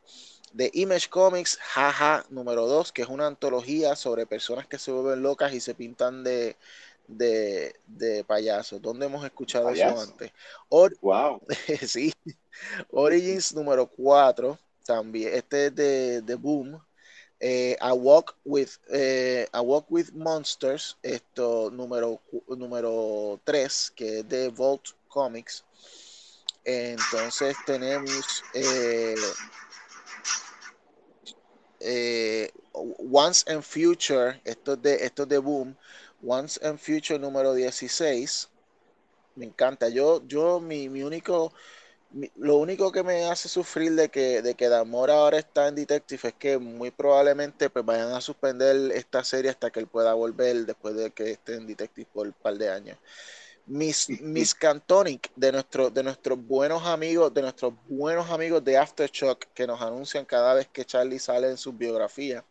De Image Comics, Jaja número 2, que es una antología sobre personas que se vuelven locas y se pintan de, de, de payasos. ¿Dónde hemos escuchado eso antes? wow. sí. Origins número 4, también. Este es de, de Boom eh, a Walk with eh, Walk with Monsters, esto número número 3, que es de Vault Comics. Entonces tenemos eh, Once and Future, esto es de esto de Boom, Once and Future número 16. Me encanta. Yo, yo mi único lo único que me hace sufrir de que, de que Damora ahora está en Detective es que muy probablemente pues, vayan a suspender esta serie hasta que él pueda volver después de que esté en Detective por un par de años. Miss, Miss Cantonic, de, nuestro, de nuestros buenos amigos, de nuestros buenos amigos de Aftershock, que nos anuncian cada vez que Charlie sale en su biografía.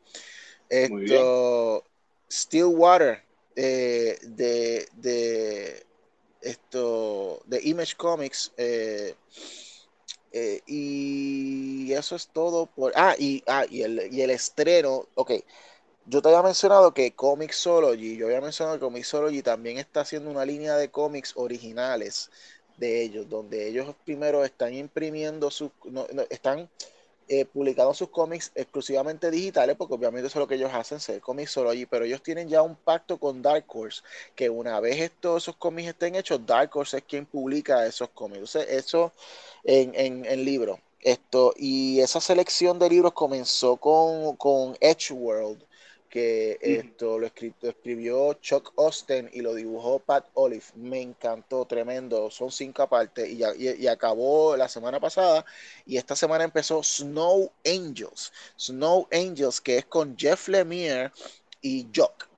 Esto, Stillwater, eh, de, de esto de Image Comics. Eh, eh, y eso es todo por. Ah, y, ah, y, el, y el estreno. Ok. Yo te había mencionado que Comixology, yo había mencionado que Comixology también está haciendo una línea de cómics originales de ellos, donde ellos primero están imprimiendo sus. están eh, publicando sus cómics exclusivamente digitales, porque obviamente eso es lo que ellos hacen, ser cómics solo allí, pero ellos tienen ya un pacto con Dark Horse, que una vez todos esos cómics estén hechos, Dark Horse es quien publica esos cómics. eso en, en, en libros. Esto, y esa selección de libros comenzó con, con World, que esto lo, escribió Chuck Austin y lo dibujó Pat Olive. Me encantó, tremendo. Son cinco partes y, y, acabó la semana pasada. Y esta semana empezó Snow Angels. Snow Angels, que es con Jeff Lemire y Jock.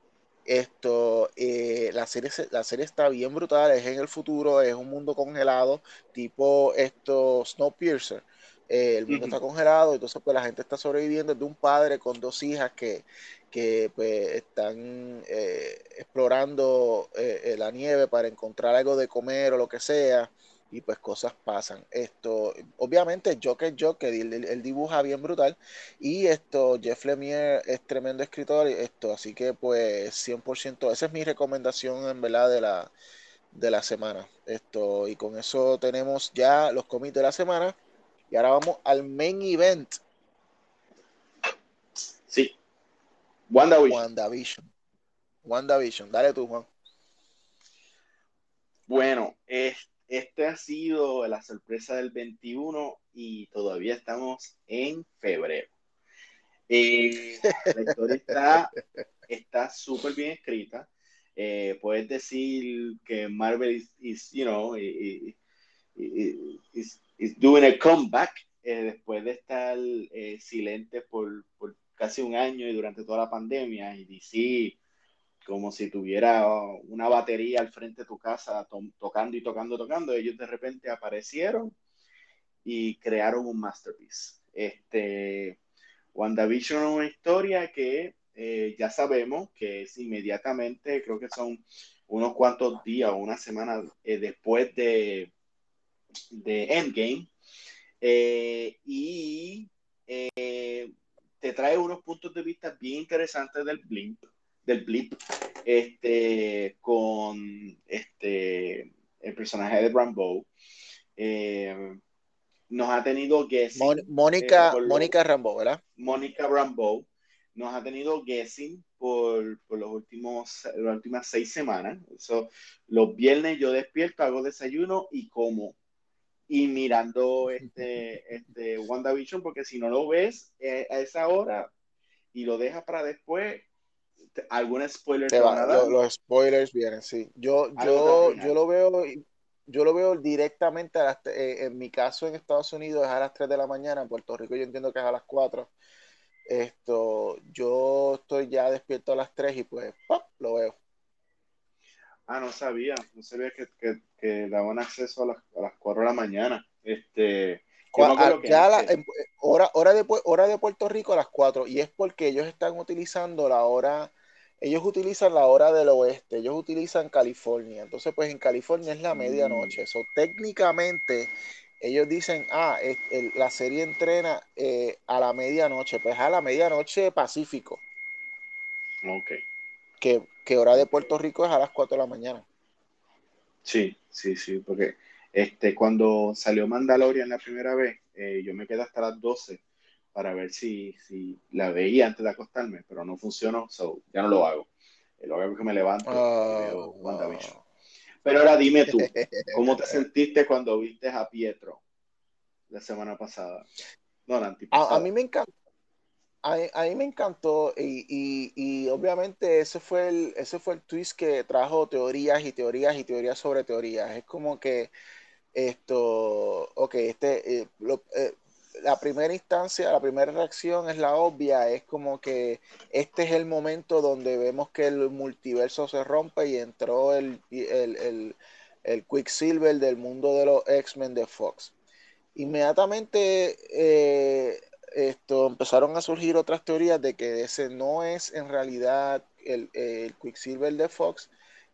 Esto, eh, la, serie, la serie está bien brutal, es en el futuro, es un mundo congelado, tipo esto, Snowpiercer. Eh, el mundo está congelado, entonces pues la gente está sobreviviendo de un padre con dos hijas que que pues, están eh, explorando eh, la nieve para encontrar algo de comer o lo que sea y pues cosas pasan. Esto, obviamente, Joker Joker, él, él, dibuja bien brutal y esto, Jeff Lemire es tremendo escritor, esto, así que pues 100%, esa es mi recomendación en verdad de la, de la semana. Esto, y con eso tenemos ya los cómics de la semana y ahora vamos al main event. Sí, WandaVision. WandaVision. WandaVision. Dale tú, Juan. Bueno, este ha sido la sorpresa del 21 y todavía estamos en febrero. Eh, la historia está súper bien escrita. Eh, puedes decir que Marvel is, you know, is, doing a comeback eh, después de estar silente por, por casi un año y durante toda la pandemia y DC como si tuviera una batería al frente de tu casa tocando y tocando, tocando, ellos de repente aparecieron y crearon un masterpiece. Este, WandaVision es una historia que eh, ya sabemos que es inmediatamente, creo que son unos cuantos días o una semana eh, después de, de Endgame. Eh, y te trae unos puntos de vista bien interesantes del blimp, del blip, este, con este, el personaje de Rambo. Eh, nos ha tenido guessing. Mónica, eh, Mónica Rambo, ¿verdad? Mónica Rambo nos ha tenido guessing por, por, los últimos, las últimas seis semanas. Eso, los viernes yo despierto, hago desayuno y como y mirando este, este WandaVision, porque si no lo ves eh, a esa hora y lo dejas para después, algún spoiler te va, los, spoilers vienen, sí. Yo, yo, yo lo veo, yo lo veo directamente a las, eh, en mi caso en Estados Unidos es a las 3 de la mañana, en Puerto Rico yo entiendo que es a las 4. Esto, yo estoy ya despierto a las 3 y pues ¡pop! lo veo. Ah, no sabía, no sabía que, que, que daban acceso a las, a las 4 de la mañana. Este, ya la, hora, hora, de, hora de Puerto Rico a las 4 y es porque ellos están utilizando la hora, ellos utilizan la hora del oeste, ellos utilizan California, entonces pues en California es la medianoche, eso mm. técnicamente ellos dicen, ah, la serie entrena eh, a la medianoche, pues a la medianoche Pacífico. Ok que, hora de Puerto Rico es a las 4 de la mañana. Sí, sí, sí, porque este, cuando salió Mandalorian la primera vez, eh, yo me quedé hasta las 12 para ver si, si la veía antes de acostarme, pero no funcionó, so ya no lo hago. Eh, lo hago que me levanto y veo oh. Pero ahora dime tú, ¿cómo te sentiste cuando viste a Pietro la semana pasada? No, la antipasada. A, a mí me encanta a, mí me encantó y, obviamente ese fue, el, ese fue el twist que trajo teorías y teorías y teorías sobre teorías. Es como que esto, ok, este, eh, eh, la primera instancia, la primera reacción es la obvia, es como que este es el momento donde vemos que el multiverso se rompe y entró el, el, el, Quicksilver del mundo de los X-Men de Fox. Inmediatamente eh, esto, empezaron a surgir otras teorías de que ese no es en realidad el, el Quicksilver de Fox,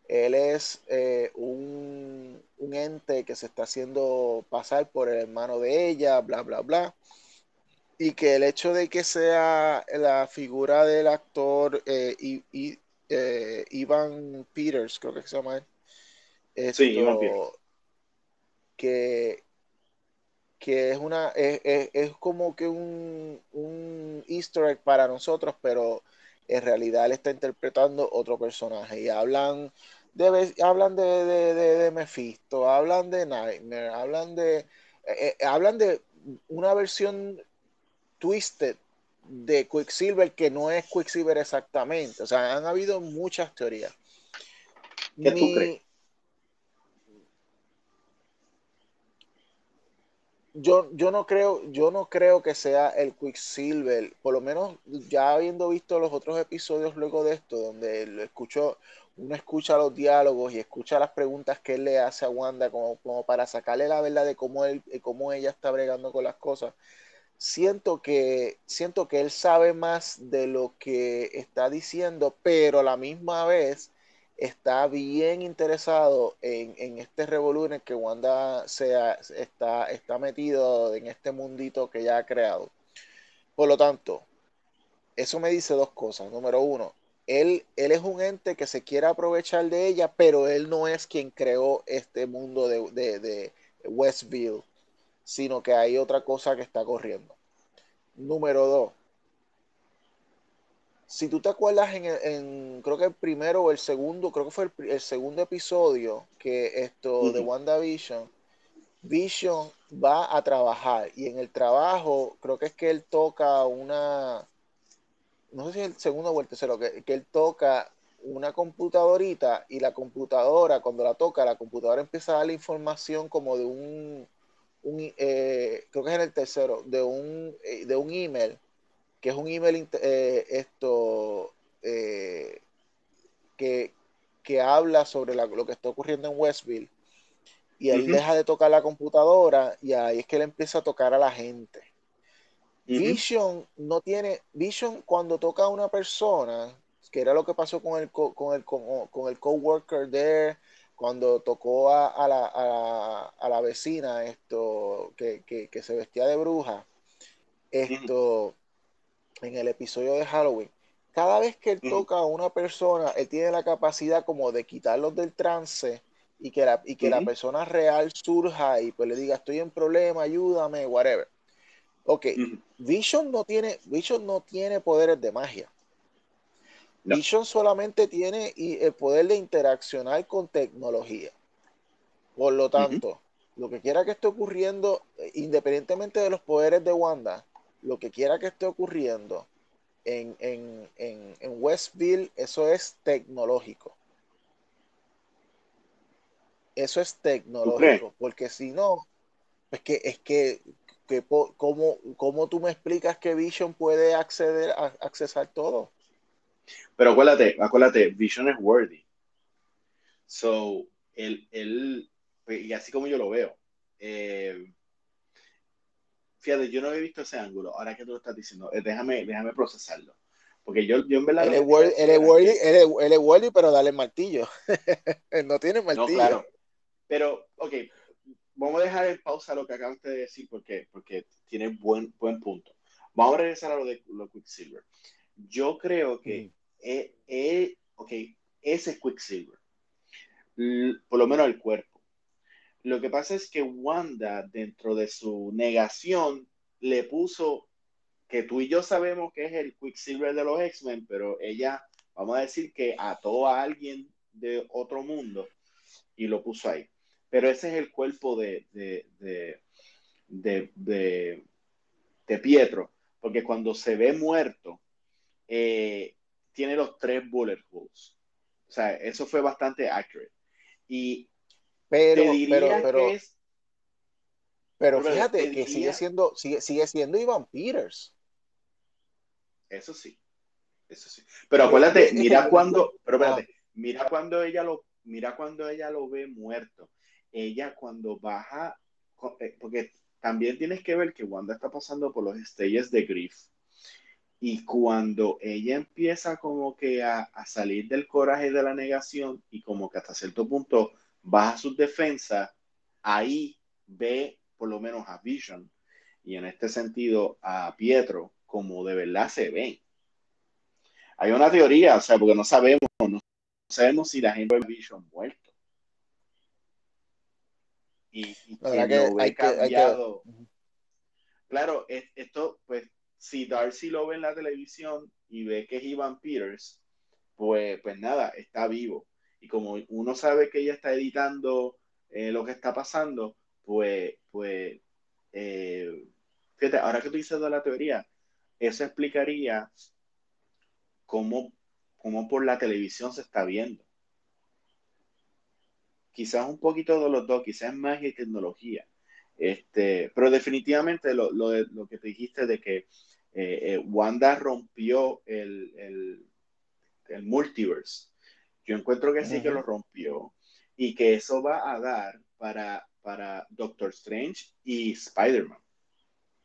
él es eh, un, ente que se está haciendo pasar por el hermano de ella, bla, bla, bla. Y que el hecho de que sea la figura del actor eh, y, eh, Ivan Peters, creo que se llama él. sí, Ivan Que, que es una es, como que un, un easter egg para nosotros, pero en realidad él está interpretando otro personaje y hablan hablan de, de, de, Mephisto, hablan de Nightmare, hablan de, eh, eh, hablan de una versión twisted de Quicksilver que no es Quicksilver exactamente. O sea, han habido muchas teorías. ¿Qué tú crees? Yo, yo, no creo, yo no creo que sea el Quicksilver, por lo menos ya habiendo visto los otros episodios luego de esto, donde lo escucho, uno escucha los diálogos y escucha las preguntas que él le hace a Wanda como, como para sacarle la verdad de cómo, él, cómo ella está bregando con las cosas. Siento que, siento que él sabe más de lo que está diciendo, pero a la misma vez está bien interesado en, en este revolú que Wanda sea, está, está metido en este mundito que ya ha creado. Por lo tanto, eso me dice dos cosas. Número uno, él, es un ente que se quiere aprovechar de ella, pero él no es quien creó este mundo de, Westview, sino que hay otra cosa que está corriendo. Número dos. Si tú te acuerdas en, creo que el primero o el segundo, creo que fue el, segundo episodio que esto de WandaVision, Vision va a trabajar. Y en el trabajo creo que es que él toca una, no sé si es el segundo o el tercero, que, él toca una computadorita y la computadora, cuando la toca, la computadora empieza a dar la información como de un, eh, creo que es en el tercero, de un, eh, de un email, que es un email eh, esto, que, habla sobre lo que está ocurriendo en Westville. Y él deja de tocar la computadora y ahí es que él empieza a tocar a la gente. Vision no tiene, Vision cuando toca a una persona, que era lo que pasó con el, con el, con, el coworker de cuando tocó a, la, vecina esto que, se vestía de bruja, esto en el episodio de Halloween. Cada vez que él toca a una persona, él tiene la capacidad como de quitarlos del trance y que la, y que la persona real surja y pues le diga estoy en problema, ayúdame, whatever. Ok, Vision no tiene, Vision no tiene poderes de magia. Vision solamente tiene el poder de interaccionar con tecnología. Por lo tanto, lo que quiera que esté ocurriendo, eh, independientemente de los poderes de Wanda, lo que quiera que esté ocurriendo en, en, en, en Westville, eso es tecnológico. Eso es tecnológico, porque si no, es que, es que que, ¿cómo, ¿cómo, tú me explicas que Vision puede acceder a accesar todo? Pero acuérdate, acuérdate, Vision es worthy. So, él, él y así como yo lo veo, eh, fíjate, yo no había visto ese ángulo, ahora que tú lo estás diciendo, eh, déjame, déjame procesarlo. Porque yo, yo en verdad... Él es, worthy, pero dale martillo. no tiene martillo. No, claro. Pero, ok, vamos a dejar en pausa lo que acabaste de decir porque, porque tiene buen, buen punto. Vamos a regresar a lo de lo Quicksilver. Yo creo que e, e, ese es Quicksilver, por lo menos el cuerpo. Lo que pasa es que Wanda, dentro de su negación, le puso que tú y yo sabemos que es el Quicksilver de los X-Men, pero ella, vamos a decir que ató a alguien de otro mundo y lo puso ahí. Pero ese es el cuerpo de, de, Pietro, porque cuando se ve muerto, eh, tiene los tres bullet holes. O sea, eso fue bastante accurate. Y pero, pero, pero, Pero fíjate que sigue siendo, sigue, sigue siendo Ivan Peters. Eso sí. Eso sí. Pero acuérdate, mira cuando, pero espérate, mira cuando ella lo, mira cuando ella lo ve muerto. Ella cuando baja, eh, porque también tienes que ver que Wanda está pasando por los estrellas de grief. Y cuando ella empieza como que a, a, salir del coraje de la negación y como que hasta cierto punto baja sus defensas, ahí ve por lo menos a Vision y en este sentido a Pietro como de verdad se ven. Hay una teoría, o sea, porque no sabemos, no sabemos si la gente ve Vision muerto. Y, y que, lo ve cambiado. Claro, esto, pues, si Darcy lo ve en la televisión y ve que es Ivan Peters, pues, pues nada, está vivo. Y como uno sabe que ella está editando eh, lo que está pasando, pues, pues eh, fíjate, ahora que tú dices de la teoría, eso explicaría cómo, cómo por la televisión se está viendo. Quizás un poquito de los dos, quizás magia y tecnología. Este, pero definitivamente lo, lo, lo que te dijiste de que eh, Wanda rompió el, el, el, multiverse. Yo encuentro que sí que lo rompió y que eso va a dar para, para Doctor Strange y Spider-Man.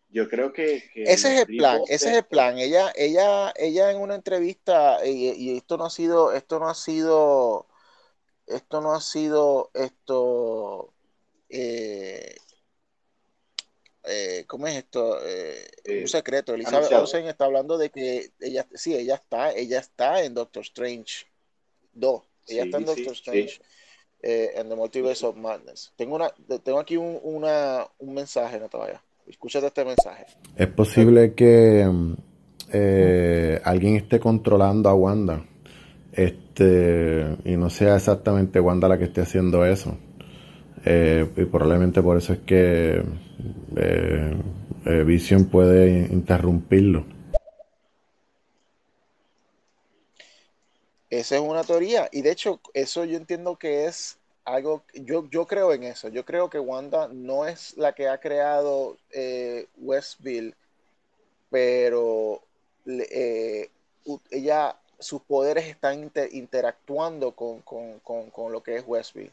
Yo creo que, ese es el plan, ese es el plan. Ella, ella, ella en una entrevista y, esto no ha sido, esto no ha sido, esto no ha sido esto. Eh, eh, ¿Cómo es esto? Eh, un secreto. Elizabeth Olsen está hablando de que ella, sí, ella está, ella está en Doctor Strange 2. Ella está en Doctor Strange eh, en The Multiverse of Madness. Tengo, una, tengo aquí un, una, un mensaje, vayas. Escúchate este mensaje. Es posible que eh, alguien esté controlando a Wanda este y no sea exactamente Wanda la que esté haciendo eso. Eh, y probablemente por eso es que Vision puede interrumpirlo. Esa es una teoría. Y de hecho, eso yo entiendo que es algo, yo, yo creo en eso. Yo creo que Wanda no es la que ha creado eh, Westville, pero eh, ella, sus poderes están interactuando con, lo que es Westville.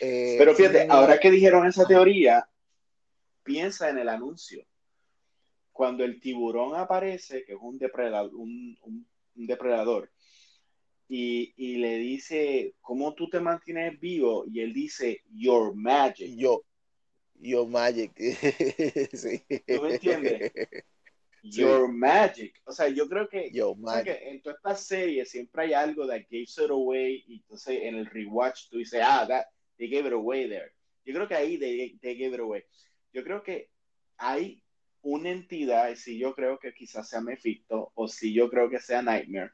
Eh, pero fíjate, ahora que dijeron esa teoría, piensa en el anuncio. Cuando el tiburón aparece, que es un depredador, un depredador y, le dice, ¿cómo tú te mantienes vivo? Y él dice, Your magic. Yo, Your magic. ¿Tú me entiendes? Your magic. O sea, yo creo que, en toda esta serie siempre hay algo that gives it away. Y entonces en el rewatch tú dices, ah, that, they gave it away there. Yo creo que ahí they, they gave it away. Yo creo que hay una entidad, si yo creo que quizás sea Mephisto o si yo creo que sea Nightmare,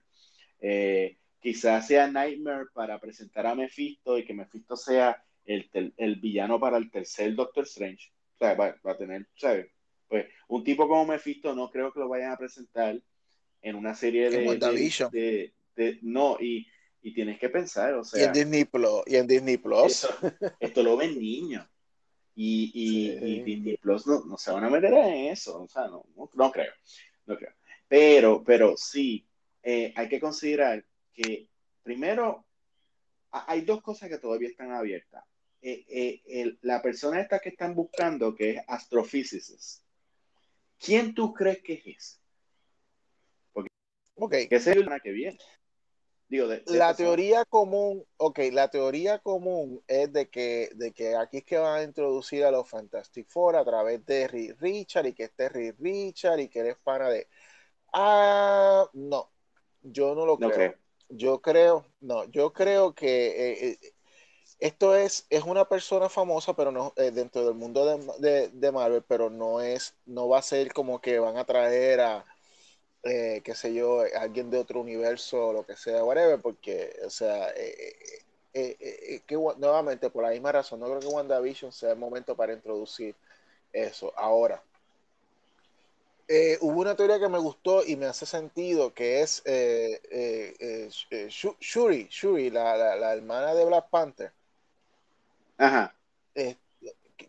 eh, quizás sea Nightmare para presentar a Mephisto y que Mephisto sea el, el villano para el tercer Doctor Strange. O sea, va, a tener, ¿sabes? Pues un tipo como Mephisto no creo que lo vayan a presentar en una serie de, de, no, y, y, tienes que pensar, o sea. Y en Disney Plus. Y en Disney Plus. Esto, lo ven niños. Y, y, Disney Plus no, no, se van a meter en eso. O sea, no, no, creo. No creo. Pero, pero sí, eh, hay que considerar que primero hay dos cosas que todavía están abiertas. Eh, eh, la persona esta que están buscando, que es astrophysicist, ¿quién tú crees que es Porque okay. es el que viene. Digo, la teoría común, ok, la teoría común es de que, de que aquí es que van a introducir a los Fantastic Four a través de Richard y que esté Richard y que eres pana de... Ah, no, yo no lo creo. Yo creo, no, yo creo que eh, eh, esto es, es una persona famosa, pero no eh, dentro del mundo de, Marvel, pero no es, no va a ser como que van a traer a, qué sé yo, alguien de otro universo o lo que sea, whatever, porque, o sea, que nuevamente por la misma razón, no creo que WandaVision sea el momento para introducir eso. Ahora, eh, hubo una teoría que me gustó y me hace sentido, que es eh, eh, Shuri, Shuri la, la, hermana de Black Panther. Ajá. que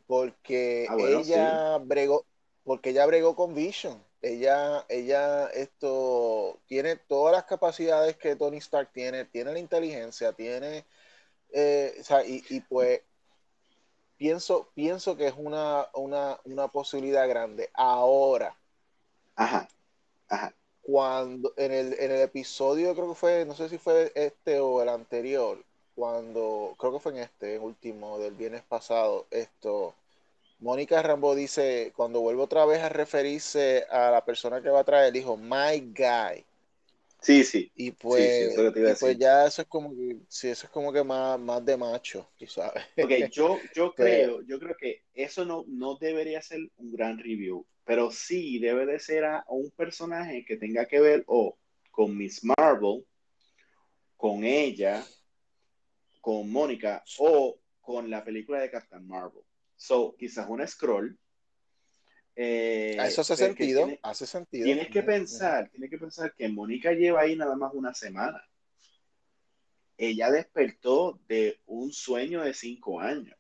porque ah, ella bregó, porque ella bregó con Vision. Ella, ella esto tiene todas las capacidades que Tony Stark tiene, tiene la inteligencia, tiene, eh, o sea, y, y, pues pienso, pienso que es una, una, una posibilidad grande. Ahora, ajá, ajá cuando en el, en el episodio, creo que fue, no sé si fue este o el anterior, cuando, creo que fue en este último del viernes pasado, esto, Mónica Rambo dice, cuando vuelve otra vez a referirse a la persona que va a traer, dijo, my guy. Sí, sí. Y pues, pues ya eso es como que, sí, eso es como que más, más de macho, tú sabes. Ok, yo, yo creo, yo creo que eso no, no debería ser un gran review pero sí debe de ser a, un personaje que tenga que ver o con Miss Marvel, con ella, con Mónica o con la película de Captain Marvel. So, quizás una scroll. Eh, eso hace sentido, hace sentido. Tienes que pensar, tienes que pensar que Mónica lleva ahí nada más una semana. Ella despertó de un sueño de cinco años.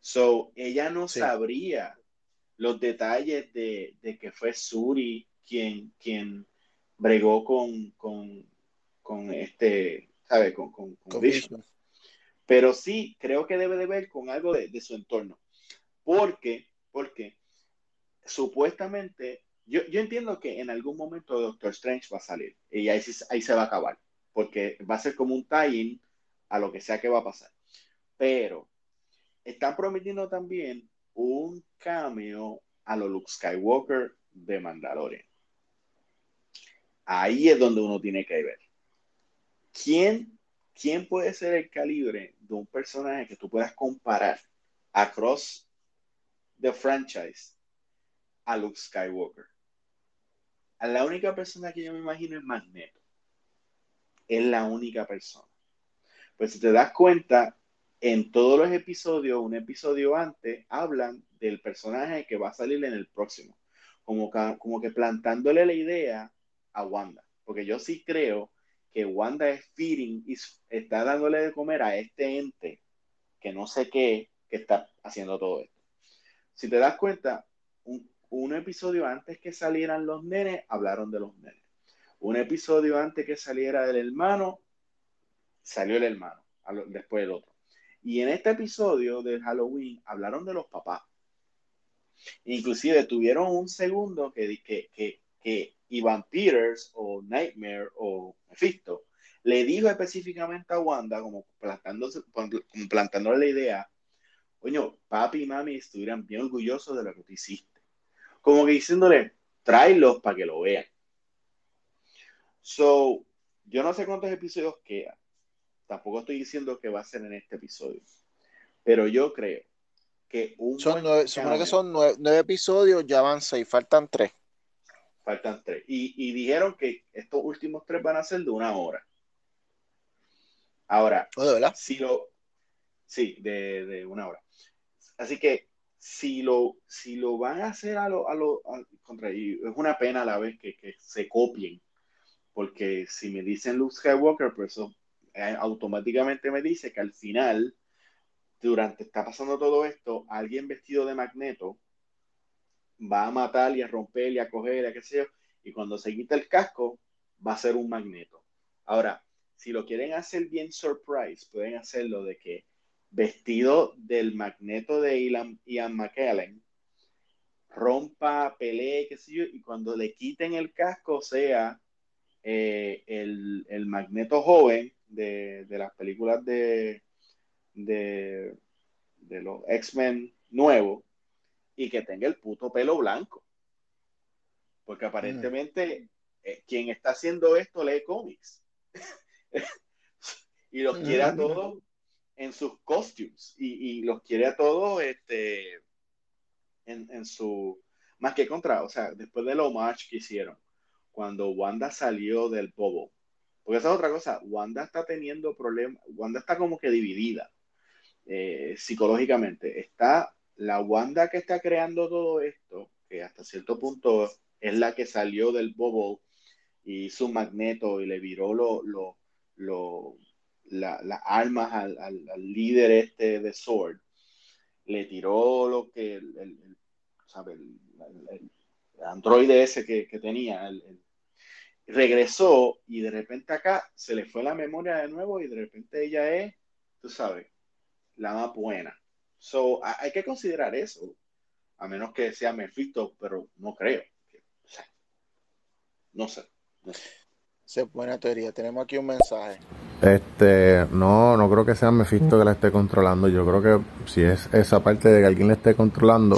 So, ella no sabría los detalles de, que fue Suri quien, quien bregó con, con, este, ¿sabe? Con, con, Pero sí, creo que debe de ver con algo de, su entorno. Porque, porque supuestamente, yo, entiendo que en algún momento Doctor Strange va a salir y ahí, ahí se va a acabar, porque va a ser como un tie-in a lo que sea que va a pasar. Pero están prometiendo también un cameo a lo Luke Skywalker de Mandalorian. Ahí es donde uno tiene que ver. ¿Quién, quién puede ser el calibre de un personaje que tú puedas comparar across the franchise a Luke Skywalker? A la única persona que yo me imagino es Magneto. Es la única persona. Pues si te das cuenta, en todos los episodios, un episodio antes, hablan del personaje que va a salir en el próximo. Como que, como que plantándole la idea a Wanda. Porque yo sí creo que Wanda es feeding y está dándole de comer a este ente que no sé qué, que está haciendo todo esto. Si te das cuenta, un, episodio antes que salieran los nenes, hablaron de los nenes. Un episodio antes que saliera del hermano, salió el hermano, después el otro y en este episodio de Halloween hablaron de los papás. Inclusive tuvieron un segundo que, que, que, que Ivan Peters o Nightmare o Mephisto le dijo específicamente a Wanda, como, plantándose, plantándole la idea, coño, papi y mami estuvieran bien orgullosos de lo que tú hiciste. Como que diciéndole, tráelos para que lo vean. So, yo no sé cuántos episodios quedan. Tampoco estoy diciendo que va a ser en este episodio. Pero yo creo que un. Son nueve, que son nueve, episodios, ya van seis, faltan tres. Faltan tres. Y, dijeron que estos últimos tres van a ser de una hora. Ahora, oh, si lo. Sí, de, una hora. Así que si lo, si lo van a hacer a lo, a lo contra, y es una pena a la vez que, que, se copien, porque si me dicen Luke Skywalker, pues eso eh, automáticamente me dice que al final, durante está pasando todo esto, alguien vestido de magneto va a matar y a romper y a coger a qué sé yo, y cuando se quita el casco, va a ser un magneto. Ahora, si lo quieren hacer bien surprise, pueden hacerlo de que vestido del magneto de Ian, Ian McKellen, rompa, pelee, qué sé yo, y cuando le quiten el casco sea eh, el, el, magneto joven de, las películas de, de, los X-Men nuevos y que tenga el puto pelo blanco. Porque aparentemente eh, quien está haciendo esto lee cómics. y los quiere a todos en sus costumes. Y, los quiere a todos este, en, en, su... Más que contra, o sea, después del homage que hicieron, cuando Wanda salió del bobo porque esa es otra cosa, Wanda está teniendo problemas, Wanda está como que dividida eh, psicológicamente. Está la Wanda que está creando todo esto, que hasta cierto punto es la que salió del bobo y su magneto y le viró lo, lo, las armas al, al, líder este de Sword. le tiró lo que el, el, androide ese que, tenía, regresó y de repente acá se le fue la memoria de nuevo y de repente ella es, tú sabes, la más buena. So, hay que considerar eso, a menos que sea Mephisto, pero no creo. no sé. No sé. Es buena teoría. Tenemos aquí un mensaje. Este, no, no creo que sea Mephisto que la esté controlando. Yo creo que si es esa parte de que alguien la esté controlando,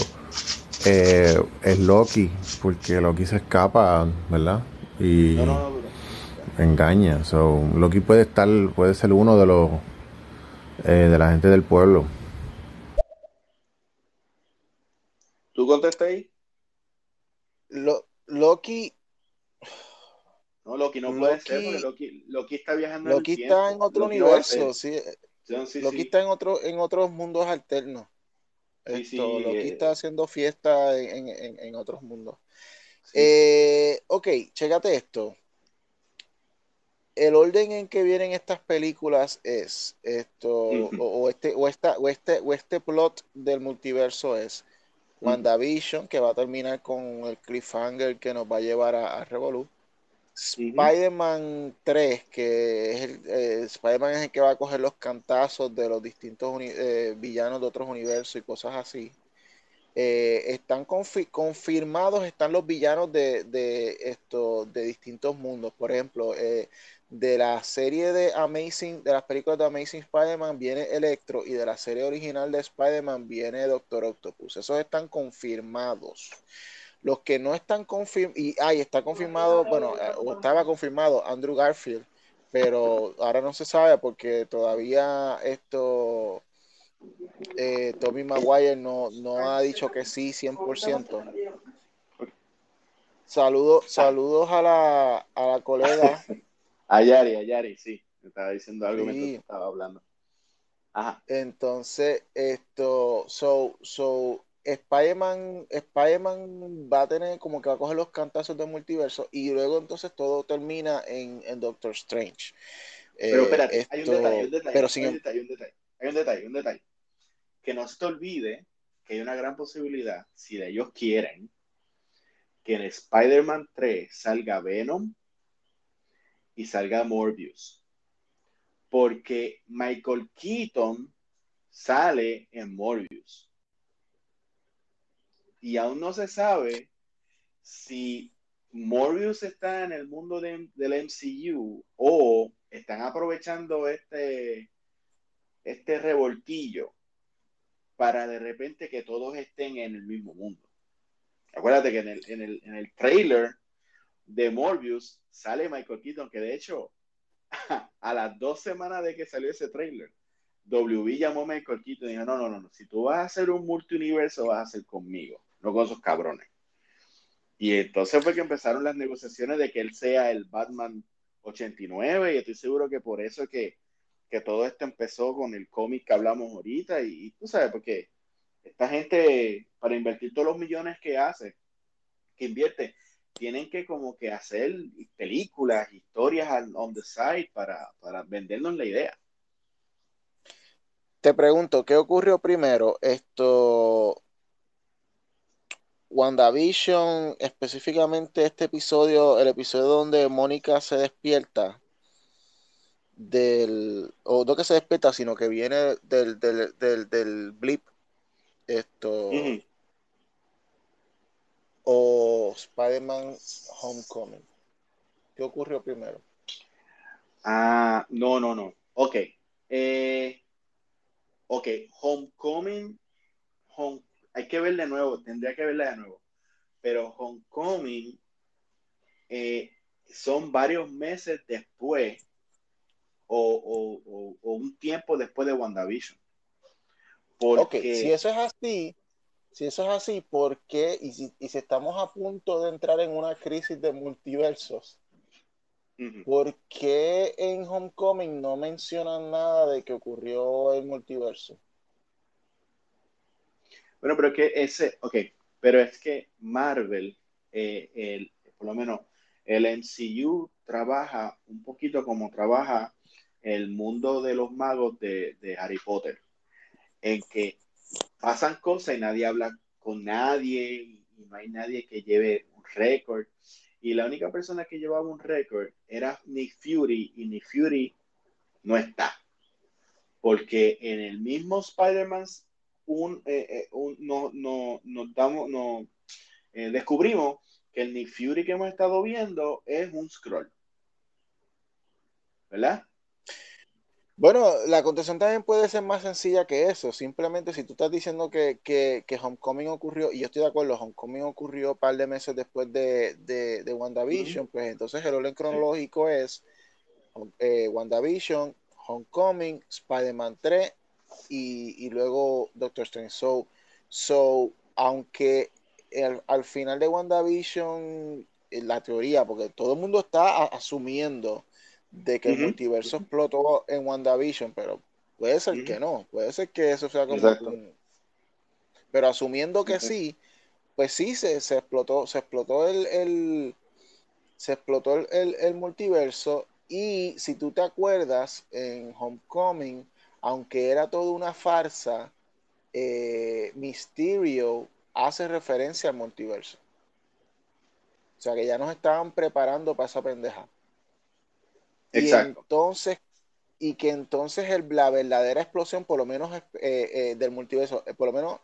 eh, es Loki, porque Loki se escapa, ¿verdad? Y engaña. So, Loki puede estar, puede ser uno de los eh, de la gente del pueblo. ¿Tú contestas ahí? Loki no, Loki no puede ser porque Loki, Loki está viajando Loki en el está en otro universo, sí. Loki está en otro, en otros mundos alternos. Esto, Loki eh, está haciendo fiesta en, en, en otros mundos. Eh, ok, chécate esto. El orden en que vienen estas películas es esto, o, este, o, esta, o, este, o este plot del multiverso es WandaVision, que va a terminar con el cliffhanger que nos va a llevar a, a Revolut. Spider-Man 3, que es el, eh, Spider-Man es el que va a coger los cantazos de los distintos eh, villanos de otros universos y cosas así. Eh, están confirmados, están los villanos de, de, esto, de distintos mundos. Por ejemplo, de la serie de Amazing, de las películas de Amazing Spider-Man viene Electro y de la serie original de Spider-Man viene Doctor Octopus. Esos están confirmados. Los que no están confirmados, y ahí está confirmado, bueno, eh, o estaba confirmado Andrew Garfield, pero ahora no se sabe porque todavía esto, eh, Tommy Maguire no, no ha dicho que sí 100%. Saludos, saludos a la, a la colega. A Yari, a Yari, sí. Me estaba diciendo algo mientras estaba hablando. Ajá. Entonces, esto, so, so, Spider-Man, va a tener como que va a coger los cantazos del multiverso y luego entonces todo termina en, Doctor Strange. Pero espérate, hay un detalle, un detalle, pero hay, un detalle, un detalle, hay un detalle, un detalle. Que no se te olvide que hay una gran posibilidad, si ellos quieren, que en Spider-Man 3 salga Venom y salga Morbius. Porque Michael Keaton sale en Morbius y aún no se sabe si Morbius está en el mundo del MCU o están aprovechando este, este revoltillo para de repente que todos estén en el mismo mundo. Acuérdate que en el, en el, en el trailer de Morbius sale Michael Keaton, que de hecho a las dos semanas de que salió ese trailer, WB llamó a Michael Keaton y dijo, no, no, no, no, si tú vas a hacer un multiuniverso vas a hacer conmigo no con esos cabrones. Y entonces fue que empezaron las negociaciones de que él sea el Batman 89 y estoy seguro que por eso es que, que todo esto empezó con el cómic que hablamos ahorita y, tú sabes, porque esta gente, para invertir todos los millones que hace, que invierte, tienen que como que hacer películas, historias on the side para, para vendernos la idea. Te pregunto, ¿qué ocurrió primero? Esto, WandaVision, específicamente este episodio, el episodio donde Mónica se despierta del, o no que se despierta, sino que viene del, del, blip, esto, o Spider-Man Homecoming. ¿Qué ocurrió primero? Ah, no, no, no. Ok. Eh, ok, Homecoming, Home, hay que ver de nuevo, tendría que verla de nuevo. Pero Homecoming eh, son varios meses después o, un tiempo después de WandaVision. Porque... Ok, si eso es así, si eso es así, ¿por qué? Y si, estamos a punto de entrar en una crisis de multiversos, ¿por qué en Homecoming no mencionan nada de que ocurrió el multiverso? Bueno, pero que ese, ok, pero es que Marvel, eh, el, por lo menos el MCU trabaja un poquito como trabaja el mundo de los magos de, Harry Potter, en que pasan cosas y nadie habla con nadie y, no hay nadie que lleve un récord. Y la única persona que llevaba un récord era Nick Fury y Nick Fury no está. Porque en el mismo Spider-Man un, eh, eh, no, no, nos damos, no, eh, descubrimos que el Nick Fury que hemos estado viendo es un scroll. ¿Verdad? Bueno, la contestación también puede ser más sencilla que eso. Simplemente si tú estás diciendo que, que, Homecoming ocurrió, y yo estoy de acuerdo, Homecoming ocurrió un par de meses después de, de, WandaVision, pues entonces el orden cronológico es eh, WandaVision, Homecoming, Spider-Man 3 y, y, luego Doctor Strange. So, so aunque al final de WandaVision, la teoría, porque todo el mundo está asumiendo de que el multiverso explotó en WandaVision, pero puede ser que no, puede ser que eso sea como Pero asumiendo que sí, pues sí se, explotó, se explotó el, se explotó el, multiverso. Y si tú te acuerdas en Homecoming, aunque era toda una farsa, eh, Mysterio hace referencia al multiverso. O sea que ya nos estaban preparando para esa pendeja. Y entonces, y que entonces el, la verdadera explosión, por lo menos eh, eh, del multiverso, eh, por lo menos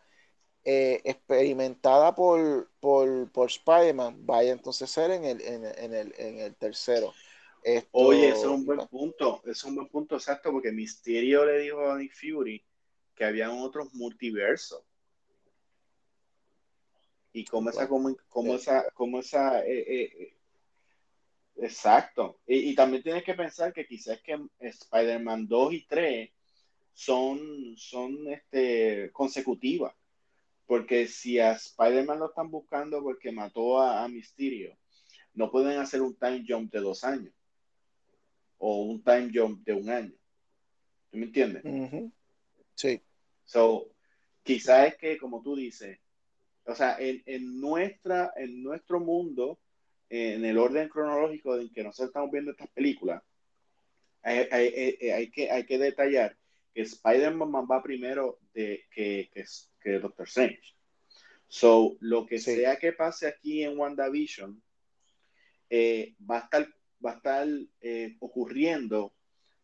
experimentada por, por, por Spider-Man, vaya entonces ser en el, en, el, en el tercero. Oye, ese es un buen punto, es un buen punto exacto, porque Mysterio le dijo a Nick Fury que había otros multiversos. Y como esa, como, como esa, como esa Exacto. Y, también tienes que pensar que quizás que Spider-Man 2 y 3 son, son este, consecutivas. Porque si a Spider-Man lo están buscando porque mató a, Mysterio, no pueden hacer un time jump de dos años. O un time jump de un año. ¿Tú me entiendes? Sí. So, quizás es que, como tú dices, o sea, en, en, nuestra, en nuestro mundo, en el orden cronológico en que nosotros estamos viendo estas películas, hay, que, hay que detallar que Spider-Man va primero de, que, que, Doctor Strange. So, lo que sea que pase aquí en WandaVision eh, va a estar, va a estar eh, ocurriendo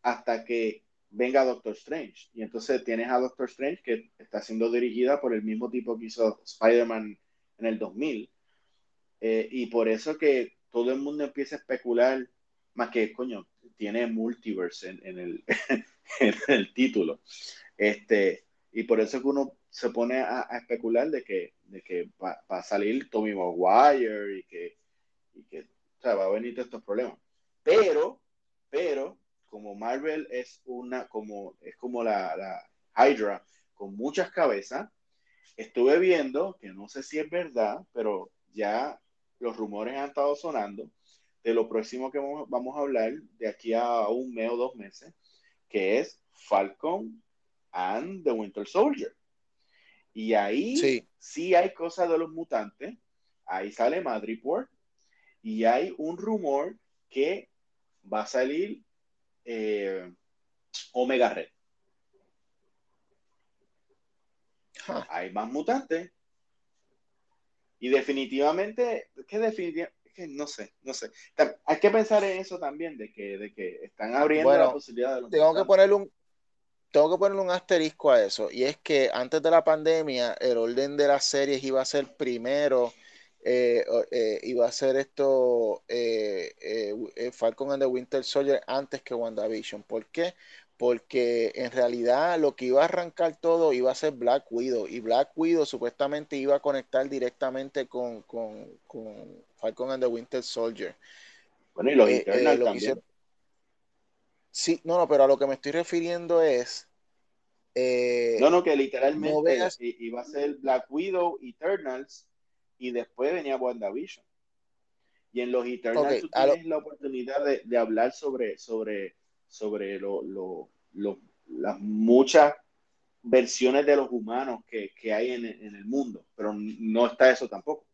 hasta que venga Doctor Strange. Y entonces tienes a Doctor Strange que está siendo dirigida por el mismo tipo que hizo Spider-Man en el 2000. Eh, y por eso que todo el mundo empieza a especular, más que, coño, tiene multiverse en, el, en el título. Este, y por eso que uno se pone a, especular de que, de que va, a salir Tommy Maguire y que, y que o sea, va a venir todos estos problemas. Pero, pero, como Marvel es una, como, es como la, la Hydra con muchas cabezas, estuve viendo, que no sé si es verdad, pero ya los rumores han estado sonando de lo próximo que vamos, a hablar de aquí a un mes o dos meses, que es Falcon and the Winter Soldier. Y ahí sí, hay cosas de los mutantes, ahí sale Madripoor, y hay un rumor que va a salir eh, Omega Red. Hay más mutantes, y definitivamente, que definitivamente, que no sé, no sé. Hay que pensar en eso también, de que, de que están abriendo la posibilidad de los tengo que ponerle un tengo que ponerle un asterisco a eso, y es que antes de la pandemia, el orden de las series iba a ser primero, eh, eh, iba a ser esto eh, Falcon and the Winter Soldier antes que WandaVision. ¿Por qué? porque en realidad lo que iba a arrancar todo iba a ser Black Widow y Black Widow supuestamente iba a conectar directamente con, Falcon and the Winter Soldier. Bueno, y los eh, eh, también. Sí, no, no, pero a lo que me estoy refiriendo es... Eh, no, no, que literalmente iba a ser Black Widow, Eternals, y después venía WandaVision. Y en los Eternals tú tienes la oportunidad de, de hablar sobre, sobre sobre lo, las muchas versiones de los humanos que, hay en, el mundo, pero no está eso tampoco.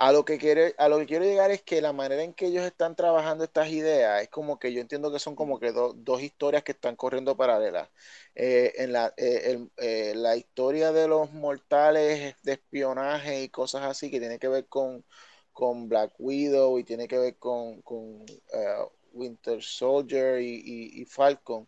A lo, que quiere, a lo que quiero llegar es que la manera en que ellos están trabajando estas ideas es como que yo entiendo que son como que dos historias que están corriendo paralelas. Eh, en la, eh, eh, la historia de los mortales de espionaje y cosas así que tiene que ver con, con Black Widow y tiene que ver con, con Winter Soldier y, y Falcon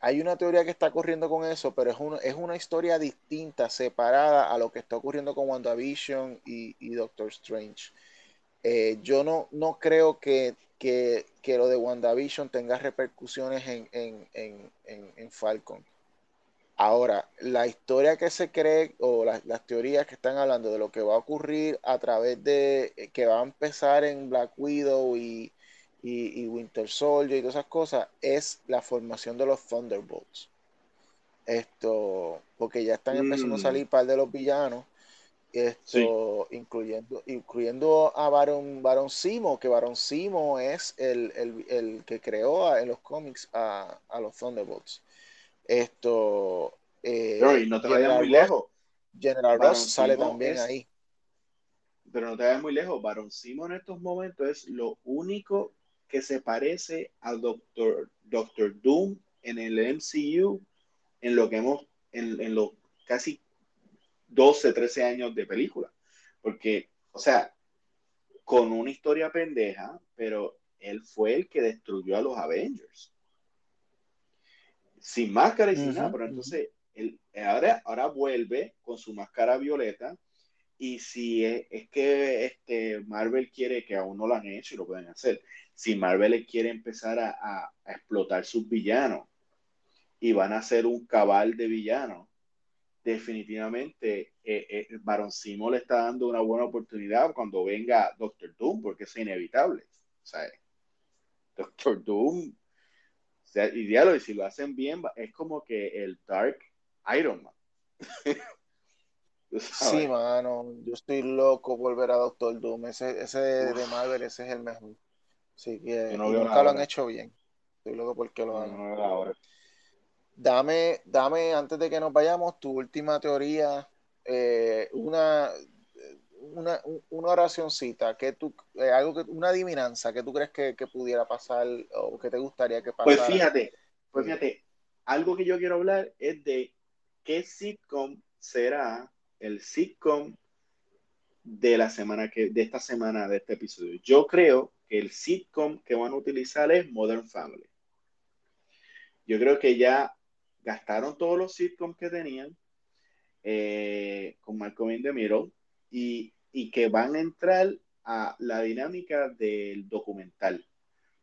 hay una teoría que está corriendo con eso, pero es, es una historia distinta, separada a lo que está ocurriendo con WandaVision y, y Doctor Strange. Eh, yo no, creo que, lo de WandaVision tenga repercusiones en, Falcon. Ahora, la historia que se cree o las teorías que están hablando de lo que va a ocurrir a través de que va a empezar en Black Widow y, y, Winter Soldier y todas esas cosas, es la formación de los Thunderbolts. Esto, porque ya están empezando a mm. salir par de los villanos, esto, incluyendo, incluyendo a Baron, Baron Simo, que Baron Simo es el, que creó en los cómics a, los Thunderbolts. Esto, eh, y no te vayas muy lejos. General Ross sale también ahí. Pero no te vayas muy lejos. Baron Simo en estos momentos es lo único que se parece al Doctor, Doctor Doom en el MCU en lo que hemos, en, los casi 12, 13 años de película. Porque, o sea, con una historia pendeja, pero él fue el que destruyó a los Avengers. Sin máscara y sin nada, pero entonces él, ahora, ahora vuelve con su máscara violeta. Y si es, es, que este Marvel quiere que aún no lo han hecho y lo pueden hacer, si Marvel quiere empezar a, explotar sus villanos y van a ser un cabal de villanos, definitivamente eh, eh, Baron Simo le está dando una buena oportunidad cuando venga Doctor Doom, porque es inevitable. O sea, Doctor Doom, o sea, ideal, y si lo hacen bien, es como que el Dark Iron Man. sí, mano, yo estoy loco por ver a Doctor Doom. Ese, ese de Marvel, ese es el mejor. Sí, que nunca lo han hecho bien. Estoy loco porque lo hagan. dame, dame, antes de que nos vayamos, tu última teoría, eh, una, una, una oracioncita, que tú, eh, algo que, una adivinanza que tú crees que, pudiera pasar o que te gustaría que pues pasara. Pues fíjate, pues fíjate, algo que yo quiero hablar es de qué sitcom será el sitcom de la semana que, de esta semana, de este episodio. Yo creo que el sitcom que van a utilizar es Modern Family. Yo creo que ya gastaron todos los sitcoms que tenían eh, con Malcolm in the Middle y, y que van a entrar a la dinámica del documental.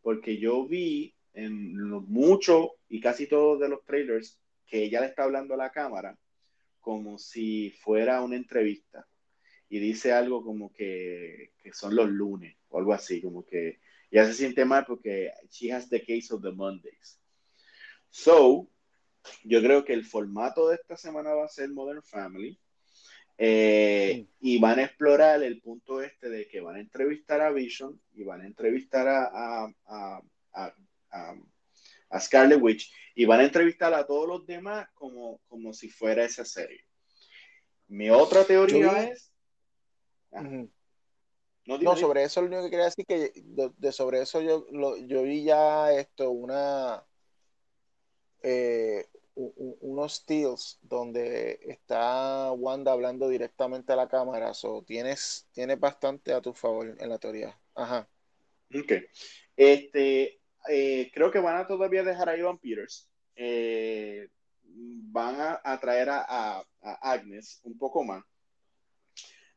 Porque yo vi en muchos y casi todos de los trailers que ella le está hablando a la cámara como si fuera una entrevista y dice algo como que, que, son los lunes o algo así, como que ya se siente mal porque she has the case of the Mondays. So, yo creo que el formato de esta semana va a ser Modern Family. Eh, y van a explorar el punto este de que van a entrevistar a Vision y van a entrevistar a, a, a, a Scarlet Witch y van a entrevistar a todos los demás como, como si fuera esa serie. Mi otra teoría es no, sobre eso lo único que quería decir que de, sobre eso yo, yo vi ya esto, una eh, unos steals donde está Wanda hablando directamente a la cámara, so tienes, tienes bastante a tu favor en la teoría. Ajá. Ok. Este, eh, creo que van a todavía dejar a Ivan Peters. Eh, van a, a traer a, a, Agnes un poco más.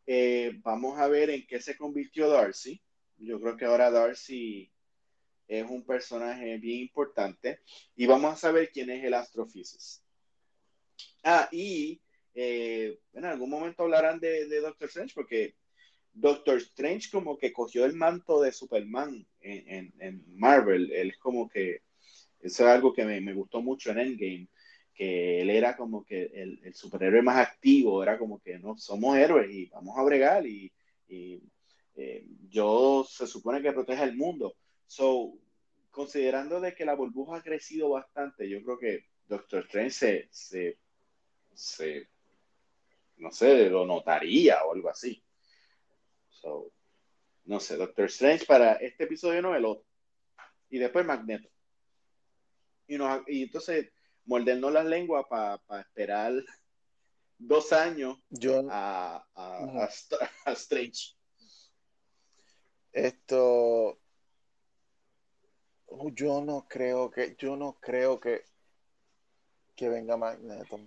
Eh, vamos a ver en qué se convirtió Darcy. Yo creo que ahora Darcy es un personaje bien importante. Y vamos a saber quién es el Astrophysicist. Ah, y eh, en algún momento hablarán de, Doctor Strange, porque Doctor Strange como que cogió el manto de Superman en, Marvel. Él es como que, eso es algo que me, me, gustó mucho en Endgame, que él era como que el, superhéroe más activo, era como que no somos héroes y vamos a bregar y, eh, yo se supone que protege el mundo. So, considerando de que la burbuja ha crecido bastante, yo creo que Doctor Strange se, se, no sé, lo notaría o algo así. So, no sé, Doctor Strange para este episodio no el otro. Y después Magneto. Y, y entonces mordernos las lenguas para esperar dos años a, a, a, Strange. Esto yo no creo que, yo no creo que que venga Magneto.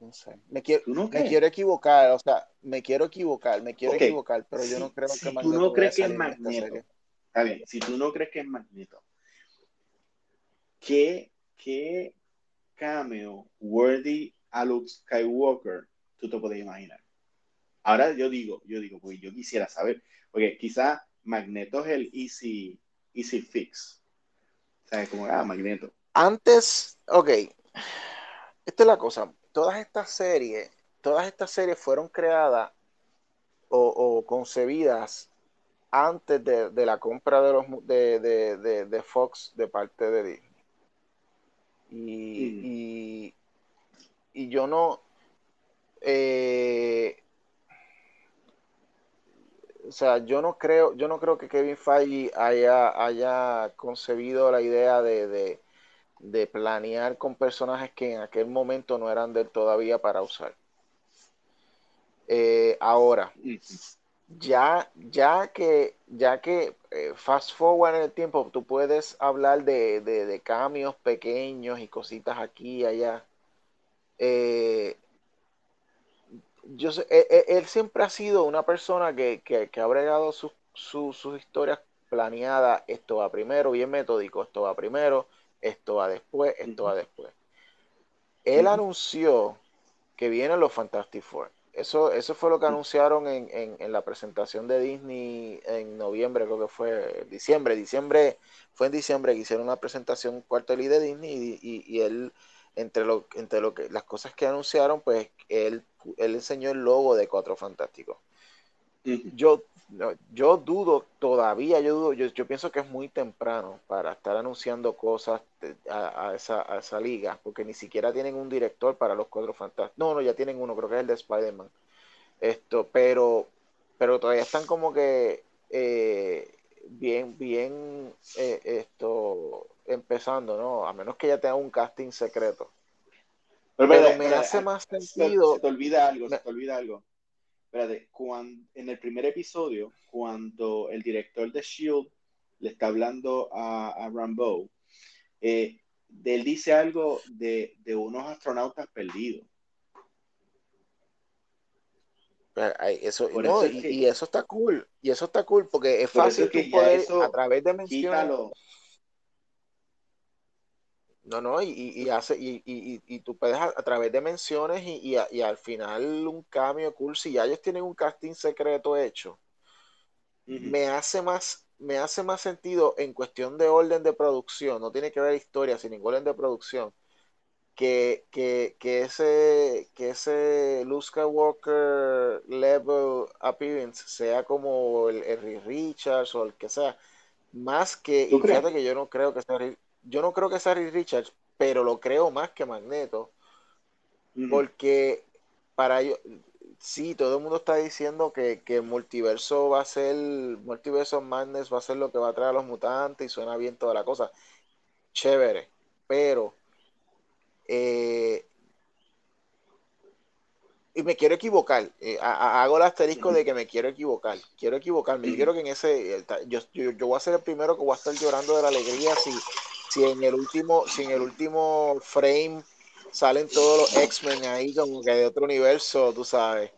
No sé. Me quiero, me quiero equivocar, o sea, me quiero equivocar, me quiero equivocar, pero yo no creo que Magneto. Tú no crees que es Magneto. Está bien, si tú no crees que es Magneto, ¿qué, qué cameo worthy a Luke Skywalker tú te puedes imaginar? Ahora yo digo, yo digo, pues yo quisiera saber, porque quizá Magneto es el easy, easy fix. ¿Sabes? Como, ah, Magneto. Antes, ok, esta es la cosa, todas estas series, todas estas series fueron creadas o, concebidas antes de, la compra de, los, de, Fox de parte de Disney. Y, y, yo no. Eh, o sea, yo no creo, yo no creo que Kevin Feige haya, haya concebido la idea de, de planear con personajes que en aquel momento no eran del todavía para usar. Eh, ahora, ya, ya que, ya que eh, fast forward en el tiempo, tú puedes hablar de, cambios pequeños y cositas aquí y allá. Eh, yo sé, e, e, él, siempre ha sido una persona que, ha bregado sus historias planeadas. Esto va primero, bien metódico, esto va primero esto va después, esto va después. Él anunció que vienen los Fantastic Four. Eso, eso fue lo que anunciaron en, la presentación de Disney en noviembre, creo que fue diciembre. Diciembre, fue en diciembre que hicieron una presentación cuarto de Disney y, él, entre lo, entre lo que, las cosas que anunciaron, pues él, él enseñó el logo de Cuatro Fantásticos. Yo yo dudo todavía, yo dudo, yo, pienso que es muy temprano para estar anunciando cosas a, esa, liga, porque ni siquiera tienen un director para los cuatro fantásticos. No, no, ya tienen uno, creo que es el de Spider-Man. Esto, pero, pero todavía están como que eh, bien, bien eh, esto empezando, ¿no? A menos que ya tenga un casting secreto. Pero, me hace más sentido. Se, te olvida algo, se te olvida algo espérate, cuando, en el primer episodio, cuando el director de Shield le está hablando a, a Rambo, eh, él dice algo de, unos astronautas perdidos. Eso, y, eso está cool, y eso está cool porque es fácil que poder a través de menciones. No, no, y, hace, y, y, tú puedes a, través de menciones y, al final un cambio cool, si ya ellos tienen un casting secreto hecho, me hace más, me hace más sentido en cuestión de orden de producción, no tiene que ver historia, sin ningún orden de producción, que, que, que ese, que ese Luke Skywalker level appearance sea como el, el Richards o el que sea, más que, y fíjate que yo no creo que sea yo no creo que sea Rick Richards, pero lo creo más que Magneto. Porque para ellos, sí, todo el mundo está diciendo que, que, el multiverso va a ser, multiverso Madness va a ser lo que va a traer a los mutantes y suena bien toda la cosa. Chévere, pero eh, y me quiero equivocar, eh, hago el asterisco de que me quiero equivocar, quiero equivocarme, yo quiero que en ese, yo, yo, yo, voy a ser el primero que voy a estar llorando de la alegría si, si en el último, si en el último frame salen todos los X-Men ahí como que de otro universo, tú sabes.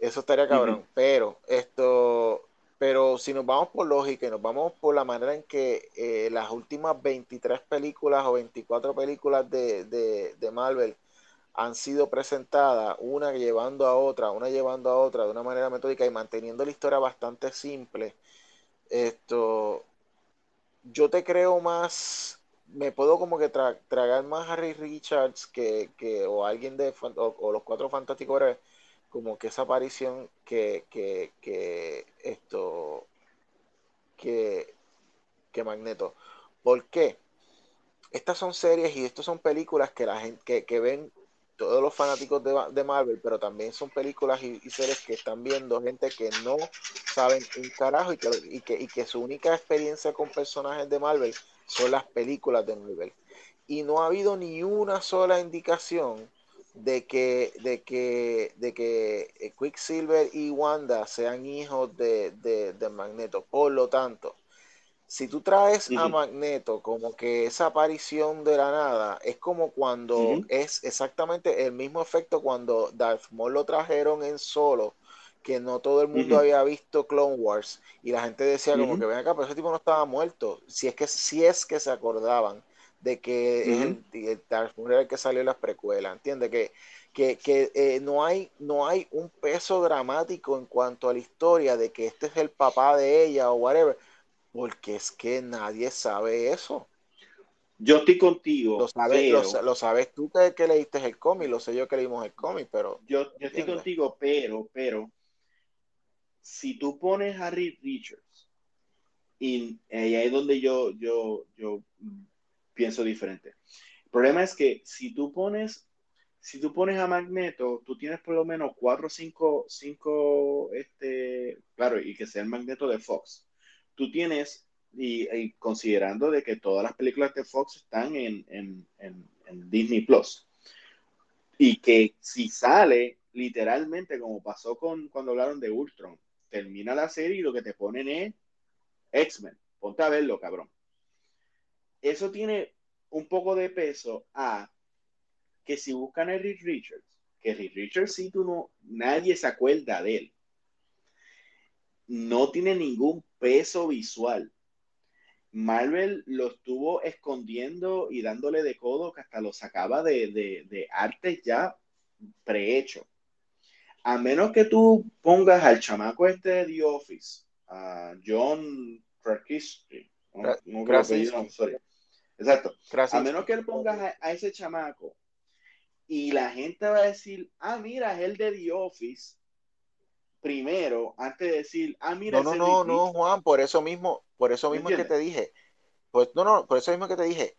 Eso estaría cabrón. Pero esto, pero si nos vamos por lógica y nos vamos por la manera en que eh, las últimas 23 películas o 24 películas de, de, de, Marvel han sido presentadas, una llevando a otra, una llevando a otra de una manera metódica y manteniendo la historia bastante simple, esto, yo te creo más, me puedo como que tragar más a Harry Richards que, que o alguien de, o, los cuatro fantásticos como que esa aparición que, que, que esto, que, que Magneto. ¿Por qué? Estas son series y estas son películas que la gente, que, ven todos los fanáticos de, Marvel, pero también son películas y, series que están viendo gente que no saben un carajo y que, y que, y que su única experiencia con personajes de Marvel son las películas de Marvel. Y no ha habido ni una sola indicación de que, de que, de que eh, Quicksilver y Wanda sean hijos de, de, Magneto. Por lo tanto, si tú traes a Magneto como que esa aparición de la nada, es como cuando es exactamente el mismo efecto cuando Darth Maul lo trajeron en solo, que no todo el mundo había visto Clone Wars y la gente decía como que ven acá, pero ese tipo no estaba muerto. Si es que, si es que se acordaban de que es el, el, que salió en las precuelas, ¿entiendes? Que, que, que eh, no, hay, no hay un peso dramático en cuanto a la historia de que este es el papá de ella o whatever, porque es que nadie sabe eso. Yo estoy contigo. Lo sabes, lo, sabes tú que, que, leíste el cómic, lo sé yo que leímos el cómic, pero... Yo, yo estoy contigo, pero, pero, si tú pones a Reed Richards, y, y ahí es donde yo, yo, yo pienso diferente. El problema es que si tú pones, si tú pones a Magneto, tú tienes por lo menos cuatro o cinco, cinco, este, claro, y que sea el Magneto de Fox. Tú tienes, y, considerando de que todas las películas de Fox están en, en, en, Disney Plus, y que si sale literalmente como pasó con cuando hablaron de Ultron, termina la serie y lo que te ponen es X-Men. Ponte a verlo, cabrón eso tiene un poco de peso a que si buscan a Richards, que Richards sí tú no, nadie se acuerda de él. No tiene ningún peso visual. Marvel lo estuvo escondiendo y dándole de codo que hasta lo sacaba de, de, de artes ya prehecho. A menos que tú pongas al chamaco este de The Office, a John Krasinski, no, no Exacto. A menos que él ponga a, ese chamaco y la gente va a decir, ah, mira, es el de The Office, primero, antes de decir, ah, mira, no, no, no, no, Juan, por eso mismo, por eso mismo es que te dije, pues, no, no, por eso mismo que te dije,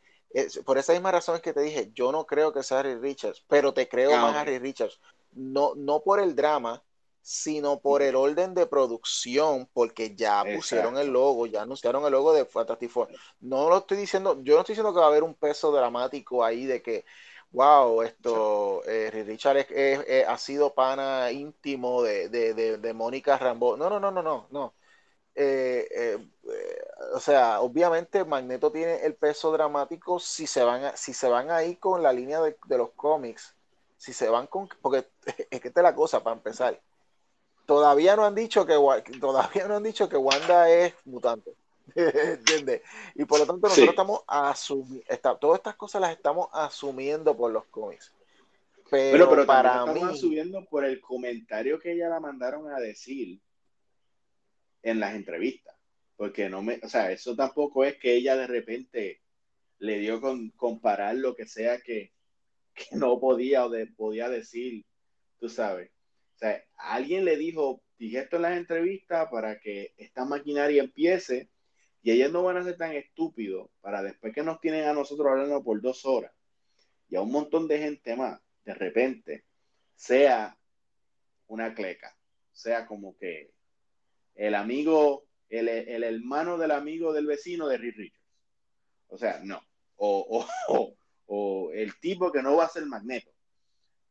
por esa misma razón es que te dije, yo no creo que sea Harry Richards, pero te creo ah, más Harry Richards, no, no por el drama, sino por el orden de producción, porque ya pusieron el logo, ya anunciaron el logo de Fantastic Four. No lo estoy diciendo, yo no estoy diciendo que va a haber un peso dramático ahí de que, wow, esto, eh, Richard ha sido pana íntimo de, de, de, Mónica Rambo. No, no, no, no, no, no. Eh, eh, o sea, obviamente Magneto tiene el peso dramático si se van, a, si se van ahí con la línea de, de los cómics, si se van con, porque es que esta es la cosa para empezar todavía no han dicho que todavía no han dicho que Wanda es mutante. ¿Entiendes? Y por lo tanto nosotros estamos asumiendo, todas estas cosas las estamos asumiendo por los cómics. Pero, pero, para mí estamos asumiendo por el comentario que ella la mandaron a decir en las entrevistas. Porque no me, o sea, eso tampoco es que ella de repente le dio con comparar lo que sea que, que no podía o de, podía decir, tú sabes. O sea, alguien le dijo, dije esto en las entrevistas para que esta maquinaria empiece y ellos no van a ser tan estúpidos para después que nos tienen a nosotros hablando por dos horas y a un montón de gente más, de repente, sea una cleca, sea como que el amigo, el, el hermano del amigo del vecino de Rick Richards. O sea, no. O, o, o, el tipo que no va a ser magneto.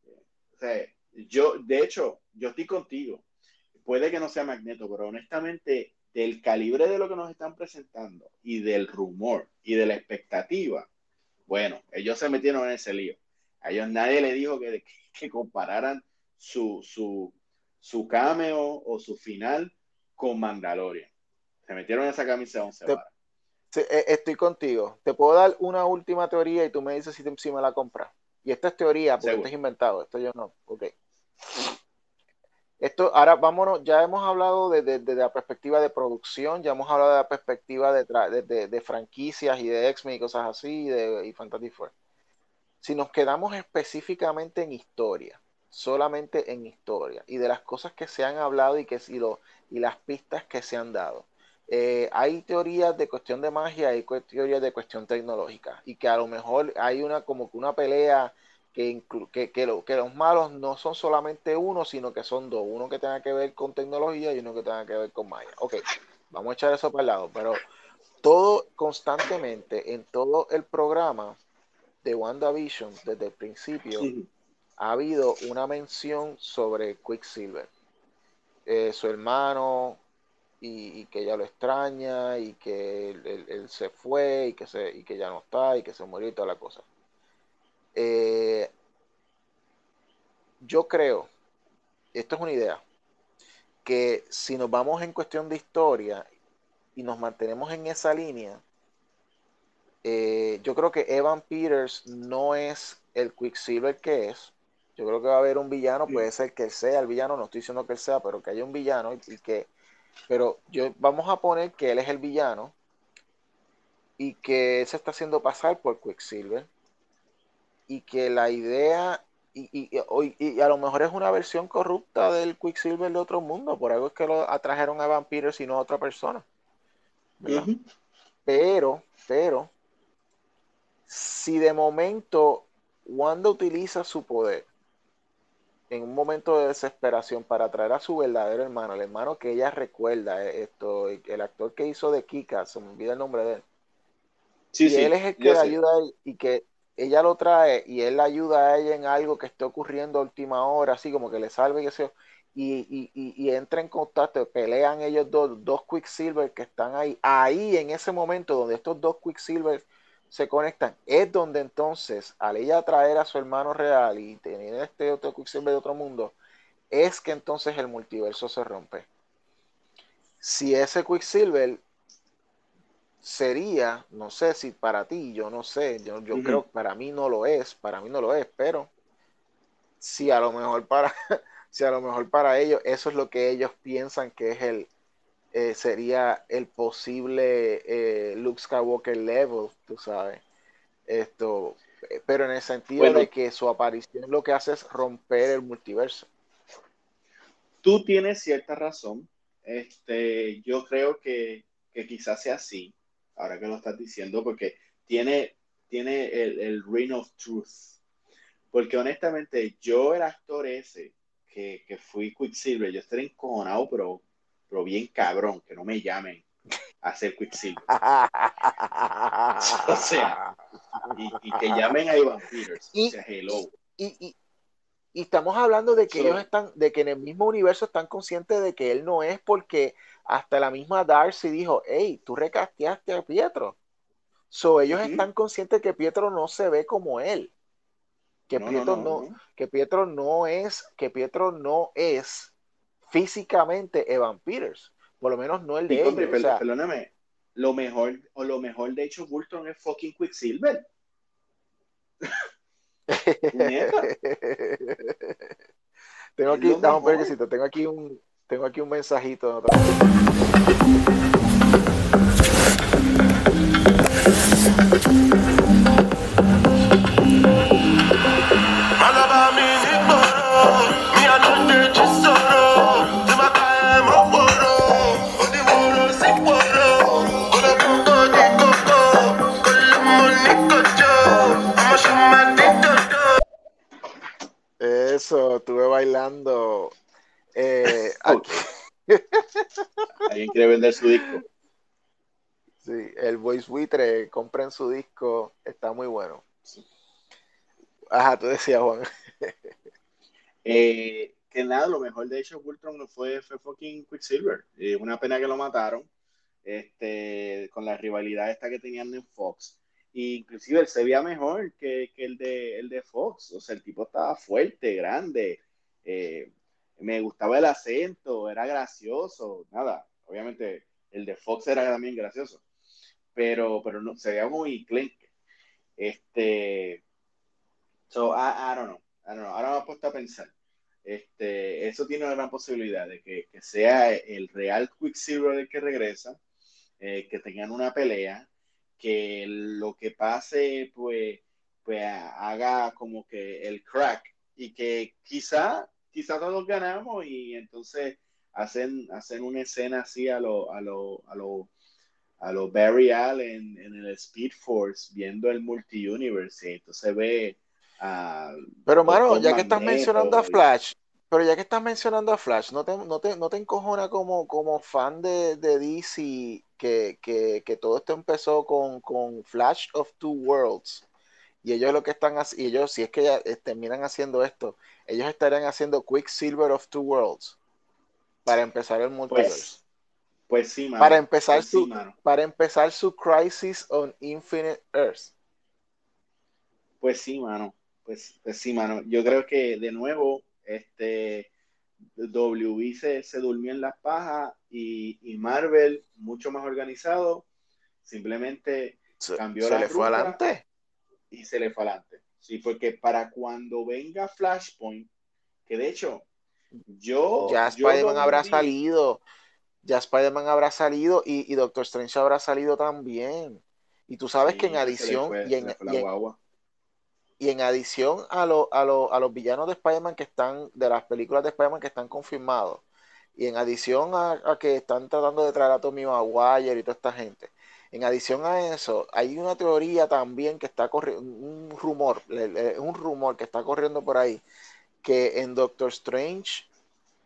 O sea, yo, de hecho, yo estoy contigo. Puede que no sea Magneto, pero honestamente, del calibre de lo que nos están presentando y del rumor y de la expectativa, bueno, ellos se metieron en ese lío. A ellos nadie le dijo que, que compararan su, su, su cameo o su final con Mandalorian. Se metieron en esa camisa de once e, estoy contigo. Te puedo dar una última teoría y tú me dices si, si me la compras. Y esta es teoría, porque esto es inventado, esto yo no. Ok. Esto, ahora vámonos, ya hemos hablado de, la perspectiva de producción, ya hemos hablado de la perspectiva de, de franquicias y de X-Men y cosas así, de, y Fantasy Four. Si nos quedamos específicamente en historia, solamente en historia, y de las cosas que se han hablado y, que, y, lo, y las pistas que se han dado, eh, hay teorías de cuestión de magia, hay teorías de cuestión tecnológica, y que a lo mejor hay una como que una pelea que, que, que, los malos no son solamente uno, sino que son dos. Uno que tenga que ver con tecnología y uno que tenga que ver con Maya. Ok, vamos a echar eso para el lado, pero todo constantemente en todo el programa de WandaVision, desde el principio, ha habido una mención sobre Quicksilver. Eh, su hermano, y, que ella lo extraña, y que él, se fue, y que, se, y que ya no está, y que se murió y toda la cosa. Eh, yo creo, esto es una idea, que si nos vamos en cuestión de historia y nos mantenemos en esa línea, eh, yo creo que Evan Peters no es el Quicksilver que es. Yo creo que va a haber un villano, puede ser que él sea el villano, no estoy diciendo que él sea, pero que haya un villano y, que, pero yo vamos a poner que él es el villano y que se está haciendo pasar por Quicksilver y que la idea y, y, a lo mejor es una versión corrupta del Quicksilver de otro mundo, por algo es que lo atrajeron a vampiros y no a otra persona. Pero, pero, si de momento Wanda utiliza su poder en un momento de desesperación para atraer a su verdadero hermano, el hermano que ella recuerda, eh, esto, el actor que hizo de Kika, se me olvida el nombre de él. Sí, y él es el que le ayuda y que ella lo trae y él ayuda a ella en algo que esté ocurriendo a última hora, así como que le salve y, y, y, y, entra en contacto, pelean ellos dos, dos Quicksilver que están ahí. Ahí, en ese momento donde estos dos Quicksilver se conectan, es donde entonces, al ella traer a su hermano real y tener este otro Quicksilver de otro mundo, es que entonces el multiverso se rompe. Si ese Quicksilver sería, no sé si para ti, yo no sé, yo, yo creo que para mí no lo es, para mí no lo es, pero si a lo mejor para, si a lo mejor para ellos eso es lo que ellos piensan que es el, eh, sería el posible eh, Luke Skywalker level, tú sabes. Esto, eh, pero en el sentido de que su aparición lo que hace es romper el multiverso. Tú tienes cierta razón. Este, yo creo que, que quizás sea así ahora que lo estás diciendo, porque tiene, tiene el, el Ring of Truth. Porque honestamente, yo el actor ese que, que fui Quicksilver, yo estoy encojonado, pero, pero bien cabrón, que no me llamen a ser Quicksilver. o sea, y, que llamen a Ivan Peters, y, o sea, hello. Y, y, estamos hablando de que ellos están, de que en el mismo universo están conscientes de que él no es porque hasta la misma Darcy dijo, hey, tú recasteaste a Pietro. So, ellos están conscientes que Pietro no se ve como él. Que Pietro no, que Pietro no es, que Pietro no es físicamente Evan Peters. Por lo menos no el de ellos. perdóname, lo mejor, o lo mejor de hecho Bulton es fucking Quicksilver. tengo aquí, un tengo aquí un, tengo aquí un mensajito. Eso, estuve bailando eh, ¿Alguien quiere vender su disco? Sí, el Voice Buitre, compren su disco, está muy bueno. Ajá, tú decías, Juan. Eh, que nada, lo mejor de hecho Ultron fue, fue fucking Quicksilver. Eh, una pena que lo mataron. Este, con la rivalidad esta que tenían en Fox. E inclusive él se veía mejor que, el, de, el de Fox. O sea, el tipo estaba fuerte, grande. Eh, me gustaba el acento, era gracioso, nada, obviamente el de Fox era también gracioso, pero, pero no, se veía muy clink. Este, so, I, don't know, I don't know, ahora me he puesto a pensar. Este, eso tiene una gran posibilidad de que, sea el real Quicksilver el que regresa, eh, que tengan una pelea, que lo que pase, pues, pues haga como que el crack y que quizá quizás todos ganamos y entonces hacen, hacen una escena así a lo, a lo, a lo, a lo Barry Allen en el Speed Force viendo el multi-universe. Entonces ve pero, mano, ya que estás mencionando a Flash, pero ya que estás mencionando a Flash, ¿no te, no te, no te encojona como, como fan de, de DC que, que, que, todo esto empezó con, con, Flash of Two Worlds? Y ellos lo que están haciendo, ellos, si es que ya eh, terminan haciendo esto, ellos estarían haciendo Quicksilver of Two Worlds para empezar el multiverse. Pues, pues sí, mano. Para empezar, pues su, sí, para empezar su Crisis on Infinite Earth. Pues sí, mano. Pues, pues sí, mano. Yo creo que de nuevo, este WB se, se durmió en las pajas y, y, Marvel, mucho más organizado, simplemente Se, cambió se la le fue adelante. Y se le fue adelante. Sí, porque para cuando venga Flashpoint, que de hecho, yo. Ya Spider-Man habrá salido. Ya Spider-Man habrá salido y, y Doctor Strange habrá salido también. Y tú sabes sí, que en adición, fue- y en, y en adición a, lo- a, lo- a los villanos de Spider-Man que están, de las películas de Spider-Man que están confirmados, y en adición a, a que están tratando de traer a Tommy Maguire y toda esta gente, en adición a eso, hay una teoría también que está corriendo, un rumor, un rumor que está corriendo por ahí, que en Doctor Strange,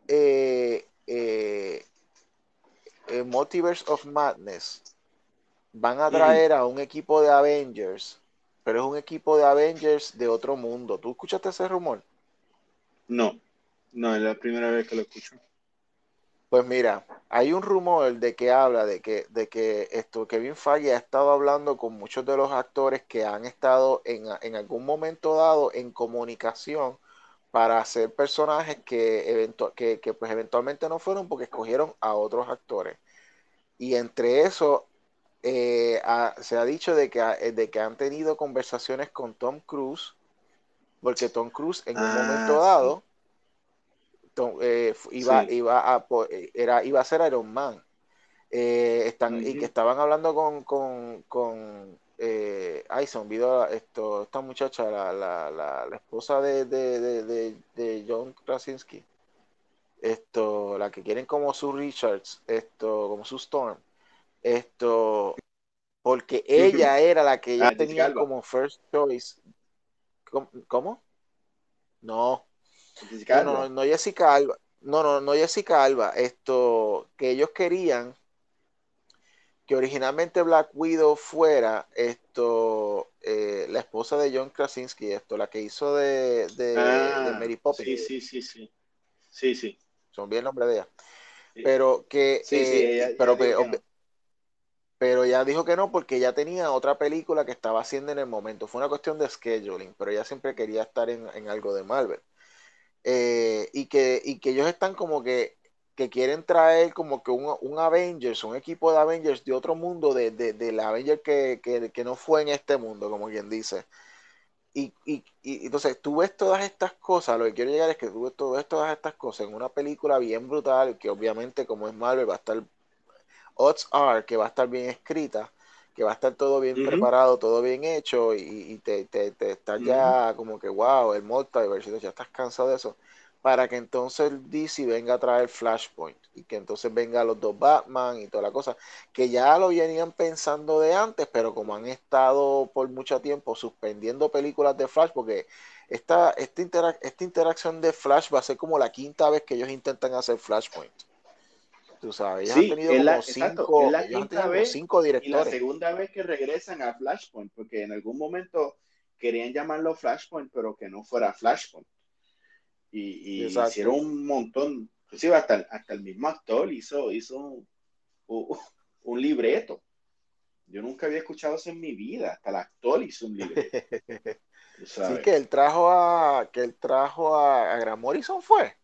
eh, eh, eh, Multiverse of Madness, van a Ujú. traer a un equipo de Avengers, pero es un equipo de Avengers de otro mundo. ¿Tú escuchaste ese rumor? No, no, es la primera vez que lo escucho. Pues mira, hay un rumor de que habla de que, de que esto, Kevin Feige ha estado hablando con muchos de los actores que han estado en, en algún momento dado en comunicación para hacer personajes que, eventu- que, que, pues eventualmente no fueron porque escogieron a otros actores. Y entre eso eh, se ha dicho de que, ha- de que han tenido conversaciones con Tom Cruise, porque Tom Cruise en un Ah, momento sí. dado Tom- eh, iba, Sí. iba, a, eh, era, iba a ser Iron Man. Eh, están, Y que estaban hablando con, con, con eh, ay, se olvidó esto, esta muchacha, la, la, la, la esposa de, de, de, de, John Krasinski. Esto, la que quieren como su Richards, esto, como su Storm. Esto, porque ella era la que ellos Ah, Alba. como first choice. ¿Cómo? ¿Cómo? No. Jessica No, no, no, no Jessica Alba. No, no, no Jessica Alba. Esto, que ellos querían que originalmente Black Widow fuera esto, eh, la esposa de John Krasinski, esto, la que hizo de, de, de Ah, Mary Poppins. sí, sí, sí, sí. Sí, sí. Me olvidó el nombre de ella. Sí. Pero que, Sí, eh, ella- ella pero, pe- que no. pero ella dijo que no porque ella tenía otra película que estaba haciendo en el momento. Fue una cuestión de scheduling, pero ella siempre quería estar en, en algo de Marvel. Eh, y, que, y que ellos están como que, que quieren traer como que un, un Avengers, un equipo de Avengers de otro mundo, de, de, del Avenger que, que, que no fue en este mundo, como quien dice. Y, y, y entonces tú ves todas estas cosas, lo que quiero llegar es que tú ves, tú ves todas estas cosas en una película bien brutal, que obviamente como es Marvel va a estar, odds are que va a estar bien escrita, que va a estar todo bien preparado, todo bien hecho y, y te, te, te estás ya como que wow, el multiverse, ya estás cansado de eso, para que entonces DC venga a traer Flashpoint y que entonces venga los dos Batman y toda la cosa, que ya lo venían pensando de antes, pero como han estado por mucho tiempo suspendiendo películas de Flash, porque esta, esta, interac- esta interacción de Flash va a ser como la quinta vez que ellos intentan hacer Flashpoint. Tú sabes, Sí, han tenido como la- cinco, la ellos han como Y la segunda vez que regresan a Flashpoint, porque en algún momento querían llamarlo Flashpoint, pero que no fuera Flashpoint. Y, hicieron un montón, inclusive hasta, hasta el mismo actor hizo, hizo un, un- un libreto. Yo nunca había escuchado eso en mi vida, hasta el actor hizo un libreto. Sí, que él trajo a, que él trajo a, a Grant Morrison fue.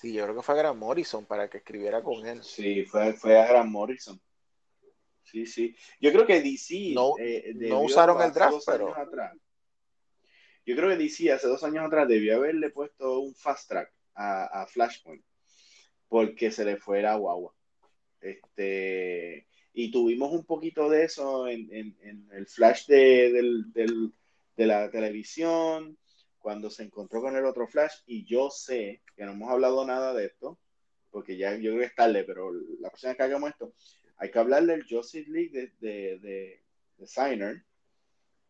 Sí, yo creo que fue a Grant Morrison para que escribiera con él. Sí, fue, fue a Grant Morrison. Sí, sí. Yo creo que DC No- eh, no usaron el draft, pero- atrás. Yo creo que DC hace dos años atrás debió haberle puesto un fast track a, a Flashpoint porque se le fue la guagua. Este, y tuvimos un poquito de eso en, en- en el flash de, del- del- de la televisión, cuando se encontró con el otro flash, y yo sé que no hemos hablado nada de esto, porque ya yo creo que es tarde, pero la próxima que hagamos esto, hay que hablar del Justice League de, de, de, de Signer,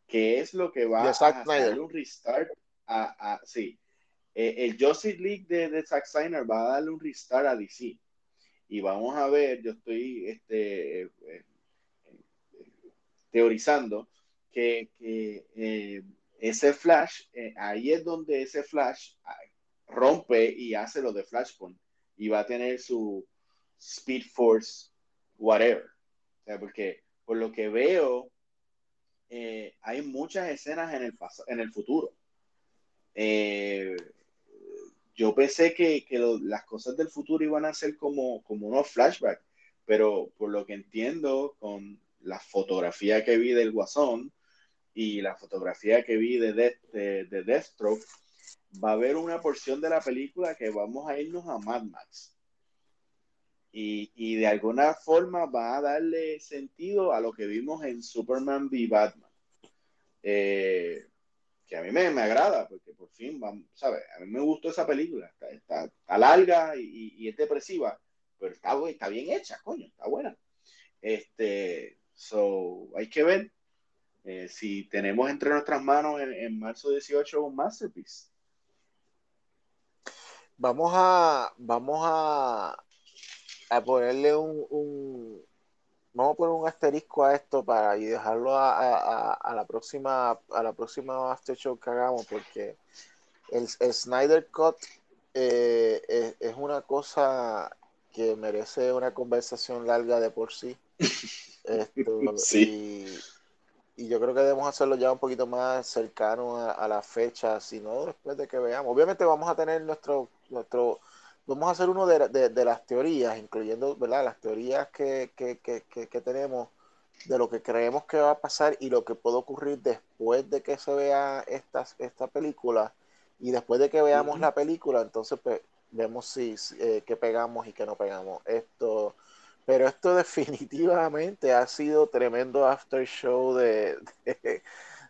que es lo que va a darle un restart a, a sí. Eh, el Justice League de, de Zack Snyder va a darle un restart a DC. Y vamos a ver, yo estoy este, eh, eh, teorizando que, que ese Flash, ahí es donde ese Flash ah, rompe y hace lo de Flashpoint y va a tener su Speed Force, whatever. O sea, porque por lo que veo, eh, hay muchas escenas en el, en el futuro. Eh, yo pensé que, las cosas del futuro iban a ser como, como unos flashbacks, pero por lo que entiendo, con la fotografía que vi del Guasón y la fotografía que vi de, de, de Deathstroke, va a haber una porción de la película que vamos a irnos a Mad Max. Y, de alguna forma va a darle sentido a lo que vimos en Superman v Batman. Eh, que a mí me, agrada, porque por fin, vamos, ¿sabes? A mí me gustó esa película. Está, larga y, es depresiva, pero está, está bien hecha, coño, está buena. Este, so, hay que ver eh, si tenemos entre nuestras manos en, en marzo 18 un masterpiece. Vamos a, vamos a, a ponerle un, vamos a poner un asterisco a esto para y dejarlo a, la próxima a la próxima after show que hagamos porque el, Snyder Cut eh, es, una cosa que merece una conversación larga de por sí. sí. Y, y, yo creo que debemos hacerlo ya un poquito más cercano a, la fecha, si no después de que veamos. Obviamente vamos a tener nuestro nuestro, vamos a hacer uno de, las teorías, incluyendo ¿verdad? las teorías que, tenemos de lo que creemos que va a pasar y lo que puede ocurrir después de que se vea esta, esta película y después de que veamos la película, entonces pues, vemos si, eh, qué pegamos y qué no pegamos. Esto, pero esto definitivamente ha sido tremendo after show de,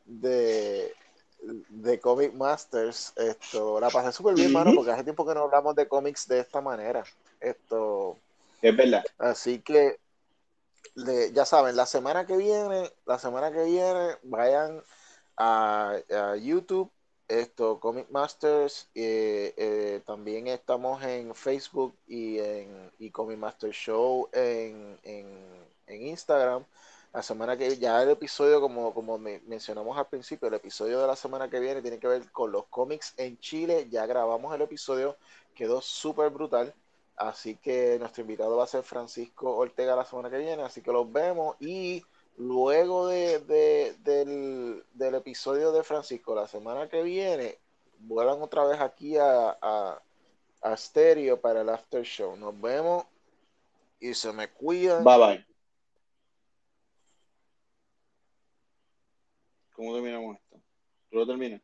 de de Comic Masters. Esto, la pasé súper bien, mano, porque hace tiempo que no hablamos de cómics de esta manera. Esto. Es verdad. Así que, ya saben, la semana que viene, la semana que viene, vayan a, YouTube, esto, Comic Masters. Eh, eh, también estamos en Facebook y en y Comic Master Show en, en, en Instagram. La semana que ya el episodio, como, como mencionamos al principio, el episodio de la semana que viene tiene que ver con los cómics en Chile. Ya grabamos el episodio, quedó súper brutal. Así que nuestro invitado va a ser Francisco Ortega la semana que viene. Así que los vemos. Y luego de, del, del, episodio de Francisco la semana que viene, vuelan otra vez aquí a, a, a Stereo para el after show. Nos vemos y se me cuidan. Bye bye. ¿Cómo terminamos esto? ¿Tú lo terminas?